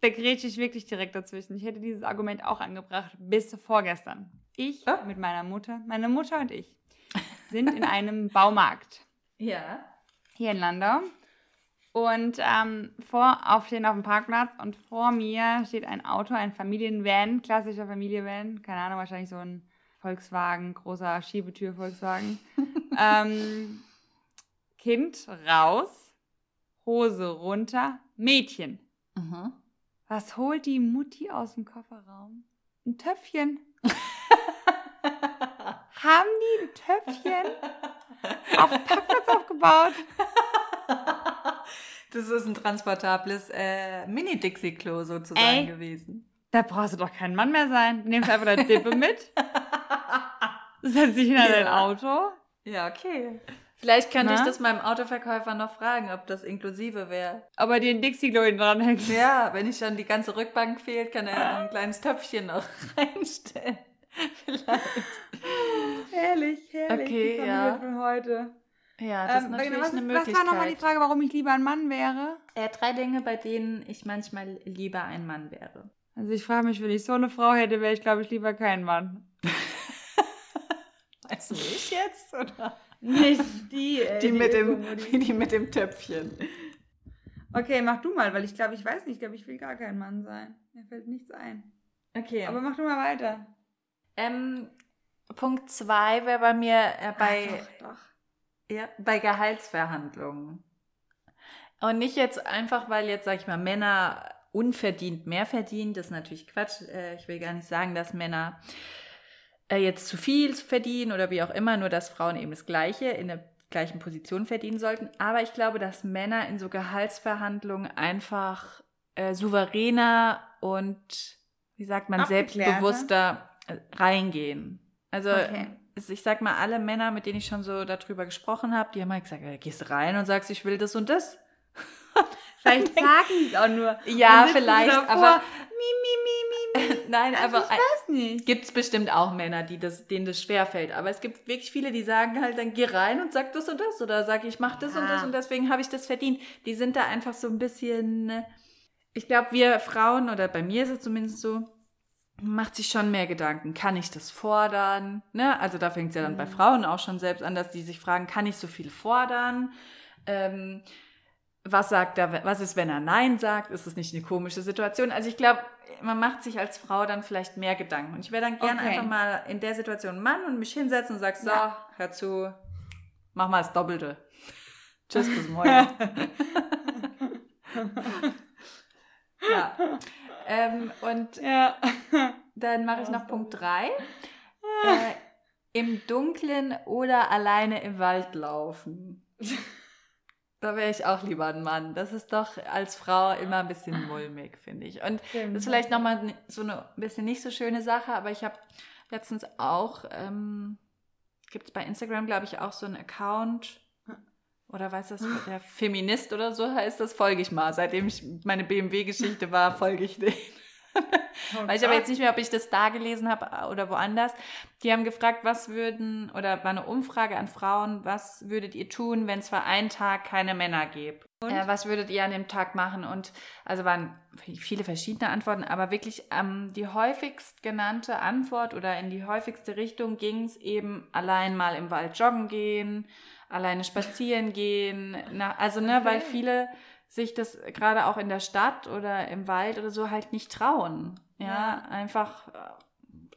Da grätsche ich wirklich direkt dazwischen. Ich hätte dieses Argument auch angebracht bis vorgestern. Ich Oh. mit meiner Mutter, meine Mutter und ich sind in einem Baumarkt Ja. hier in Landau. Und ähm, vor, auf, stehen auf dem Parkplatz und vor mir steht ein Auto, ein Familienvan, klassischer Familienvan, keine Ahnung, wahrscheinlich so ein Volkswagen, großer Schiebetür-Volkswagen. ähm, kind raus, Hose runter, Mädchen. Mhm. Was holt die Mutti aus dem Kofferraum? Ein Töpfchen. Haben die ein Töpfchen auf dem Parkplatz aufgebaut? Das ist ein transportables äh, Mini-Dixie-Klo sozusagen Ey. gewesen. Da brauchst du doch kein Mann mehr sein. Nimmst einfach deine Dippe mit, setzt dich in Ja. dein Auto. Ja, okay. Vielleicht könnte Na? ich das meinem Autoverkäufer noch fragen, ob das inklusive wäre. aber dir ein Dixie-Klo hinten dranhängt. Ja, wenn ich schon die ganze Rückbank fehlt, kann er ein kleines Töpfchen noch reinstellen. Vielleicht. Herrlich, herrlich. Okay, die ja. Von heute. Ja, das ist Ähm, natürlich was, eine ist- Möglichkeit. was war nochmal die Frage, warum ich lieber ein Mann wäre? Äh, drei Dinge, bei denen ich manchmal lieber ein Mann wäre. Also ich frage mich, wenn ich so eine Frau hätte, wäre ich, glaube ich, lieber kein Mann. Weißt du ich jetzt? Oder? Nicht die, ey, Die, mit dem, die mit dem Töpfchen. Okay, mach du mal, weil ich glaube, ich weiß nicht, ich glaube, ich will gar kein Mann sein. Mir fällt nichts ein. Okay. Aber mach du mal weiter. ähm, Punkt zwei wäre bei mir äh, bei, Ach, doch, doch. Ja, bei Gehaltsverhandlungen. Und nicht jetzt einfach, weil jetzt, sag ich mal, Männer unverdient mehr verdienen. Das ist natürlich Quatsch. Äh, Ich will gar nicht sagen, dass Männer äh, jetzt zu viel verdienen oder wie auch immer, nur dass Frauen eben das Gleiche in der gleichen Position verdienen sollten. Aber ich glaube, dass Männer in so Gehaltsverhandlungen einfach äh, souveräner und, wie sagt man, Abgeklärter. selbstbewusster reingehen. Also Okay. Ich sag mal, alle Männer, mit denen ich schon so darüber gesprochen habe, die haben halt gesagt, ja, gehst rein und sagst, ich will das und das. Vielleicht sagen die es auch nur. Ja, sie vielleicht, davor, aber Mi, mi, mi, mi, mi. nein, Also aber ich weiß nicht. gibt es bestimmt auch Männer, die das, denen das schwerfällt. Aber es gibt wirklich viele, die sagen halt, dann geh rein und sag das und das. Oder sag, ich mach das und das und deswegen habe ich das verdient. Die sind da einfach so ein bisschen. äh, Ich glaube, wir Frauen, oder bei mir ist es zumindest so, macht sich schon mehr Gedanken. Kann ich das fordern? Ne? Also da fängt es ja dann bei Mhm. Frauen auch schon selbst an, dass die sich fragen, kann ich so viel fordern? Ähm, was sagt er, was ist, wenn er Nein sagt? Ist es nicht eine komische Situation? Also ich glaube, man macht sich als Frau dann vielleicht mehr Gedanken. Und ich wäre dann gerne Okay. einfach mal in der Situation Mann und mich hinsetzen und sag, so, Ja. hör zu, mach mal das Doppelte. Tschüss, bis morgen. ja. Ähm, und Ja. dann mache ich noch. Punkt 3. Äh, Im Dunkeln oder alleine im Wald laufen. Da wäre ich auch lieber ein Mann. Das ist doch als Frau immer ein bisschen mulmig, finde ich. Und das ist vielleicht nochmal so eine bisschen nicht so schöne Sache, aber ich habe letztens auch, ähm, gibt es bei Instagram, glaube ich, auch so einen Account, oder weiß das, der Feminist oder so heißt das, folge ich mal. Seitdem ich meine BMW-Geschichte war, folge ich denen. Oh Weiß ich aber jetzt nicht mehr, ob ich das da gelesen habe oder woanders. Die haben gefragt, was würden, oder war eine Umfrage an Frauen, was würdet ihr tun, wenn es für einen Tag keine Männer gäbe? Äh, was würdet ihr an dem Tag machen? Und also waren viele verschiedene Antworten, aber wirklich ähm, die häufigst genannte Antwort oder in die häufigste Richtung ging es eben allein mal im Wald joggen gehen, alleine spazieren gehen. Na, also, ne, weil Okay. viele sich das gerade auch in der Stadt oder im Wald oder so halt nicht trauen. Ja, Ja. einfach äh,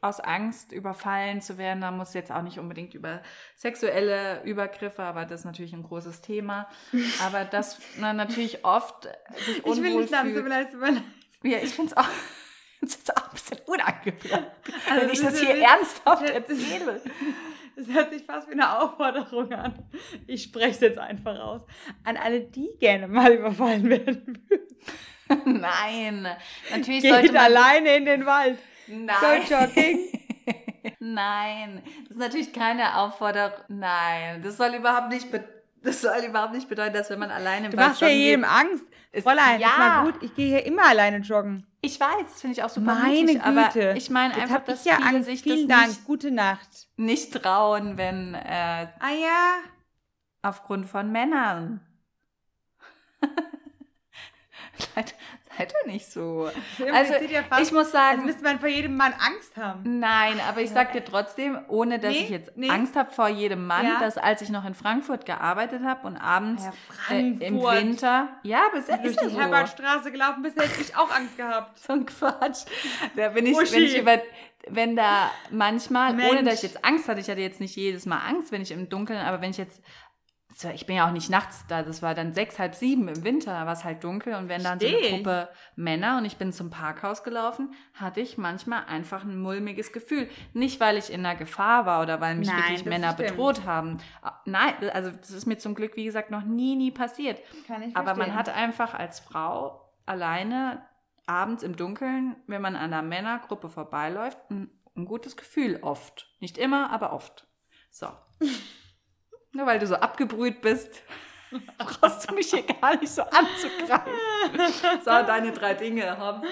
aus Angst überfallen zu werden. Da muss jetzt auch nicht unbedingt über sexuelle Übergriffe, aber das ist natürlich ein großes Thema. Aber dass man natürlich oft sich Ich will unwohl nicht lachen, tut mir leid, tut mir leid. Ja, ich finde es auch, find's auch ein bisschen unangebracht, Also wenn ich das hier ernsthaft erzähle. Das hört sich fast wie eine Aufforderung an. Ich spreche es jetzt einfach aus. An alle, die gerne mal überfallen werden würden. Nein, natürlich sollte Geht man... alleine in den Wald. Nein. Go jogging. Nein, das ist natürlich keine Aufforderung. Nein, das soll überhaupt nicht, be das soll überhaupt nicht bedeuten, dass wenn man alleine im Du Wald machst ja jedem geht- Angst. Ist- Fräulein, ja. ist mal gut. Ich gehe hier immer alleine joggen. Ich weiß, das finde ich auch super Meine mutig, aber Güte. ich meine einfach, dass ja viele Angst. sich Vielen das Dank. nicht, Gute Nacht. nicht trauen, wenn äh, Ah ja. aufgrund von Männern. seid ihr nicht so. Also, ja fast, Ich muss sagen, müsste man vor jedem Mann Angst haben. Nein, aber ich sag dir trotzdem, ohne dass Nee, ich jetzt nee. Angst habe vor jedem Mann, Ja. dass als ich noch in Frankfurt gearbeitet habe und abends Ja, äh, im. Winter, ja, du ist durch ja die so. Herbertstraße gelaufen bist, hätte ich auch Angst gehabt. so ein Quatsch. Da bin ich, Uschi. wenn ich über, wenn da manchmal, ohne Mensch. dass ich jetzt Angst hatte, ich hatte jetzt nicht jedes Mal Angst, wenn ich im Dunkeln, aber wenn ich jetzt ich bin ja auch nicht nachts da, das war dann sechs, halb sieben im Winter, war es halt dunkel und wenn dann so eine. Gruppe Männer und ich bin zum Parkhaus gelaufen, hatte ich manchmal einfach ein mulmiges Gefühl. Nicht, weil ich in einer Gefahr war oder weil mich Nein, wirklich Männer stimmt. bedroht haben. Ah, Nein, also das ist mir zum Glück, wie gesagt, noch nie, nie passiert. Kann ich Aber man verstehen. hat einfach als Frau alleine abends im Dunkeln, wenn man an einer Männergruppe vorbeiläuft, ein, ein gutes Gefühl oft. Nicht immer, aber oft. So. Nur weil du so abgebrüht bist, brauchst du mich hier gar nicht so anzugreifen. So, deine drei Dinge haben.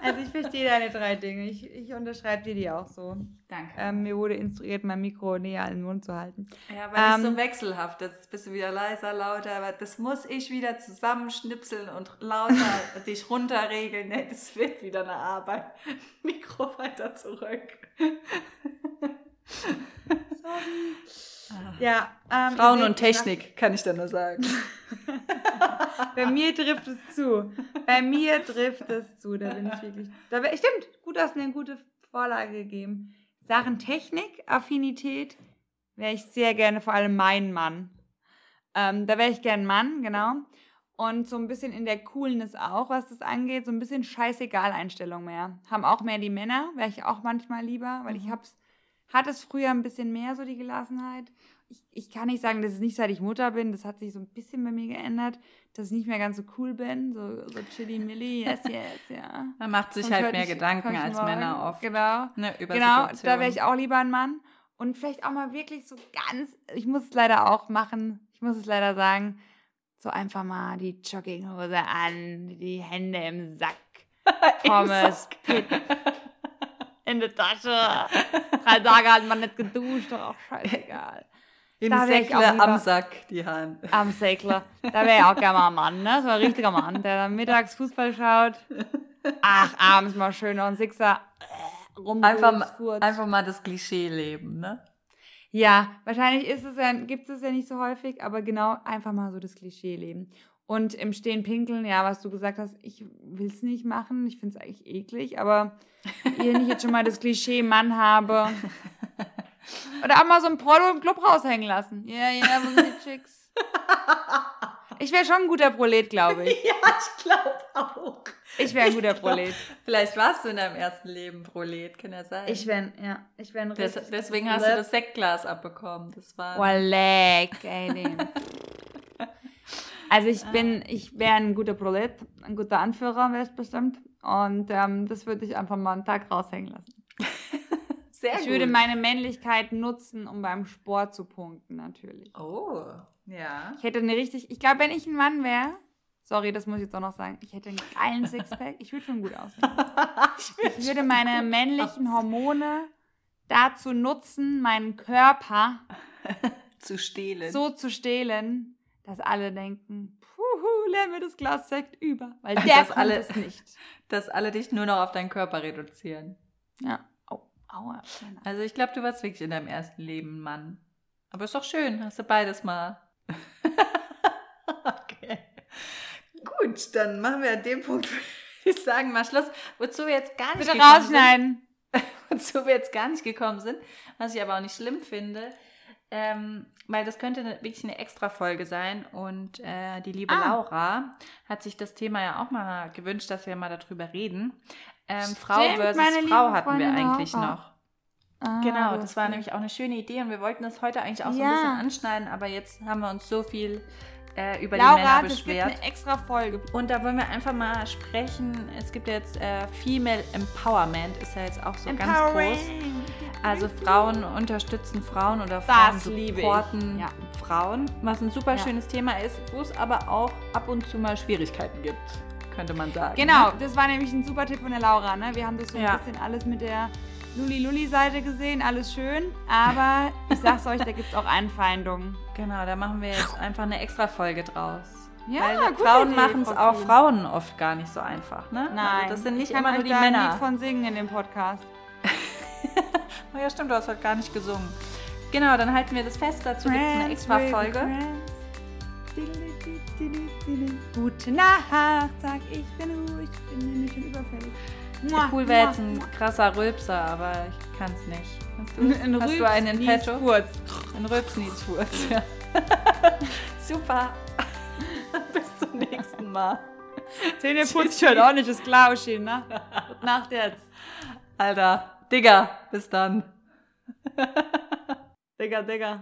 Also ich verstehe deine drei Dinge. Ich, ich unterschreibe dir die auch so. Danke. Ähm, mir wurde instruiert, mein Mikro näher an den Mund zu halten. Ja, weil ich Ähm, so wechselhaft. Jetzt bist du wieder leiser, lauter, aber das muss ich wieder zusammenschnipseln und lauter dich runterregeln. Nee, das wird wieder eine Arbeit. Mikro weiter zurück. Ja, ähm, Frauen und Technik, kann ich da nur sagen. Bei mir trifft es zu. Bei mir trifft es zu. Da bin ich wirklich. Da stimmt, gut, hast mir eine gute Vorlage gegeben. Sachen Technik, Affinität wäre ich sehr gerne, vor allem mein Mann. Ähm, da wäre ich gern Mann, genau. Und so ein bisschen in der Coolness auch, was das angeht, so ein bisschen scheißegal Einstellung mehr. Haben auch mehr die Männer, wäre ich auch manchmal lieber, weil ich hab's, hatte es früher ein bisschen mehr, so die Gelassenheit. Ich, ich kann nicht sagen, dass es nicht seit ich Mutter bin, das hat sich so ein bisschen bei mir geändert, dass ich nicht mehr ganz so cool bin, so, so chilly milli, yes, yes, ja. Man macht sich Sonst halt mehr ich- Gedanken als morgen- Männer oft. Genau. Ne, über Genau, da wäre ich auch lieber ein Mann. Und vielleicht auch mal wirklich so ganz, ich muss es leider auch machen, ich muss es leider sagen, so einfach mal die Jogginghose an, die Hände im Sack, Pommes. Pit in der Tasche. Drei Tage hat man nicht geduscht, doch auch scheißegal. Im Da wär ich auch Säckle am Sack die Hand. Am Säckler. Da wäre ich auch gerne mal ein Mann, ne? So ein richtiger Mann, der dann mittags Fußball schaut. Ach, abends mal schön noch ein Sixer äh, rum. Einfach, einfach mal das Klischee leben, ne? Ja, wahrscheinlich ist es ja, gibt es ja nicht so häufig, aber genau einfach mal so das Klischee leben. Und im Stehen pinkeln, ja, was du gesagt hast, ich will es nicht machen, ich finde es eigentlich eklig, aber wenn ich jetzt schon mal das Klischee Mann habe. Oder auch mal so ein Prollo im Club raushängen lassen. Ja, ja, wo sind die Chicks? Ich wäre schon ein guter Prolet, glaube ich. Ja, ich glaube auch. Ich wäre ein guter Prolet. Vielleicht warst du in deinem ersten Leben Prolet, kann ja sein. Ich wäre, ja, ich wäre ein Des, deswegen hast du das Sektglas abbekommen. Das war. Oh, leck, ey, den. Also ich bin, ich wäre ein guter Prolet, ein guter Anführer wäre es bestimmt. Und ähm, das würde ich einfach mal einen Tag raushängen lassen. Sehr ich würde meine Männlichkeit nutzen, um beim Sport zu punkten, natürlich. Oh, ja. Ich hätte eine richtig, ich glaube, wenn ich ein Mann wäre, sorry, das muss ich jetzt auch noch sagen, ich hätte einen geilen Sixpack, ich würde schon gut aussehen. Ich würde meine männlichen Hormone dazu nutzen, meinen Körper Zu stehlen. so zu stehlen, dass alle denken, puhu, leer mir das Glas Sekt über, weil der kommt alle- es nicht. Dass alle dich nur noch auf deinen Körper reduzieren. Ja. Au, aua. kleiner. Also ich glaube, du warst wirklich in deinem ersten Leben Mann. Aber ist doch schön, hast du beides mal. okay. Gut, dann machen wir an dem Punkt, würde ich sagen, mal Schluss. Wozu wir jetzt gar nicht Bitte gekommen rausschneiden. sind, wozu wir jetzt gar nicht gekommen sind, was ich aber auch nicht schlimm finde, ähm, weil das könnte eine, wirklich eine extra Folge sein und äh, die liebe Ah. Laura hat sich das Thema ja auch mal gewünscht, dass wir mal darüber reden. Ähm, Frau versus Frau hatten wir Freundin eigentlich Laura. noch. Ah, Genau, das war nämlich auch eine schöne Idee und wir wollten das heute eigentlich auch so Ja. ein bisschen anschneiden, aber jetzt haben wir uns so viel äh, über die Laura, Männer das gibt beschwert. eine extra Folge. Und da wollen wir einfach mal sprechen. Es gibt jetzt äh, Female Empowerment, ist ja jetzt auch so ganz groß. Also Frauen unterstützen Frauen oder Frauen Das ich. supporten Ja. Frauen, was ein super Ja. schönes Thema ist, wo es aber auch ab und zu mal Schwierigkeiten gibt, könnte man sagen. Genau, Ne? das war nämlich ein super Tipp von der Laura. Ne? Wir haben das so ein Ja. bisschen alles mit der Luli-Luli-Seite gesehen, alles schön. Aber ich sag's euch, da gibt's auch Einfeindungen. Genau, da machen wir jetzt einfach eine extra Folge draus. Ja, Weil Frauen machen es auch. Frauen oft gar nicht so einfach, ne? Nein, Also das sind nicht ich kann immer nur die Männer. Lied von singen in dem Podcast. Oh ja, stimmt, du hast heute gar nicht gesungen. Genau, dann halten wir das fest. Dazu gibt es eine extra Folge. Gute Nacht, sag ich, bin ruhig, bin nämlich schon überfällig. Mua, Cool wäre jetzt ein krasser Rülpser, aber ich kann es nicht. Hast du, Ein hast du einen in petto? Furz. Ein Rülpsnietsfurz, ja. Super. Bis zum nächsten Mal. Zähne putzt schon ordentliches Klauschi, ne? Gute Nacht jetzt. Alter, Digga, bis dann. Digga, Digga.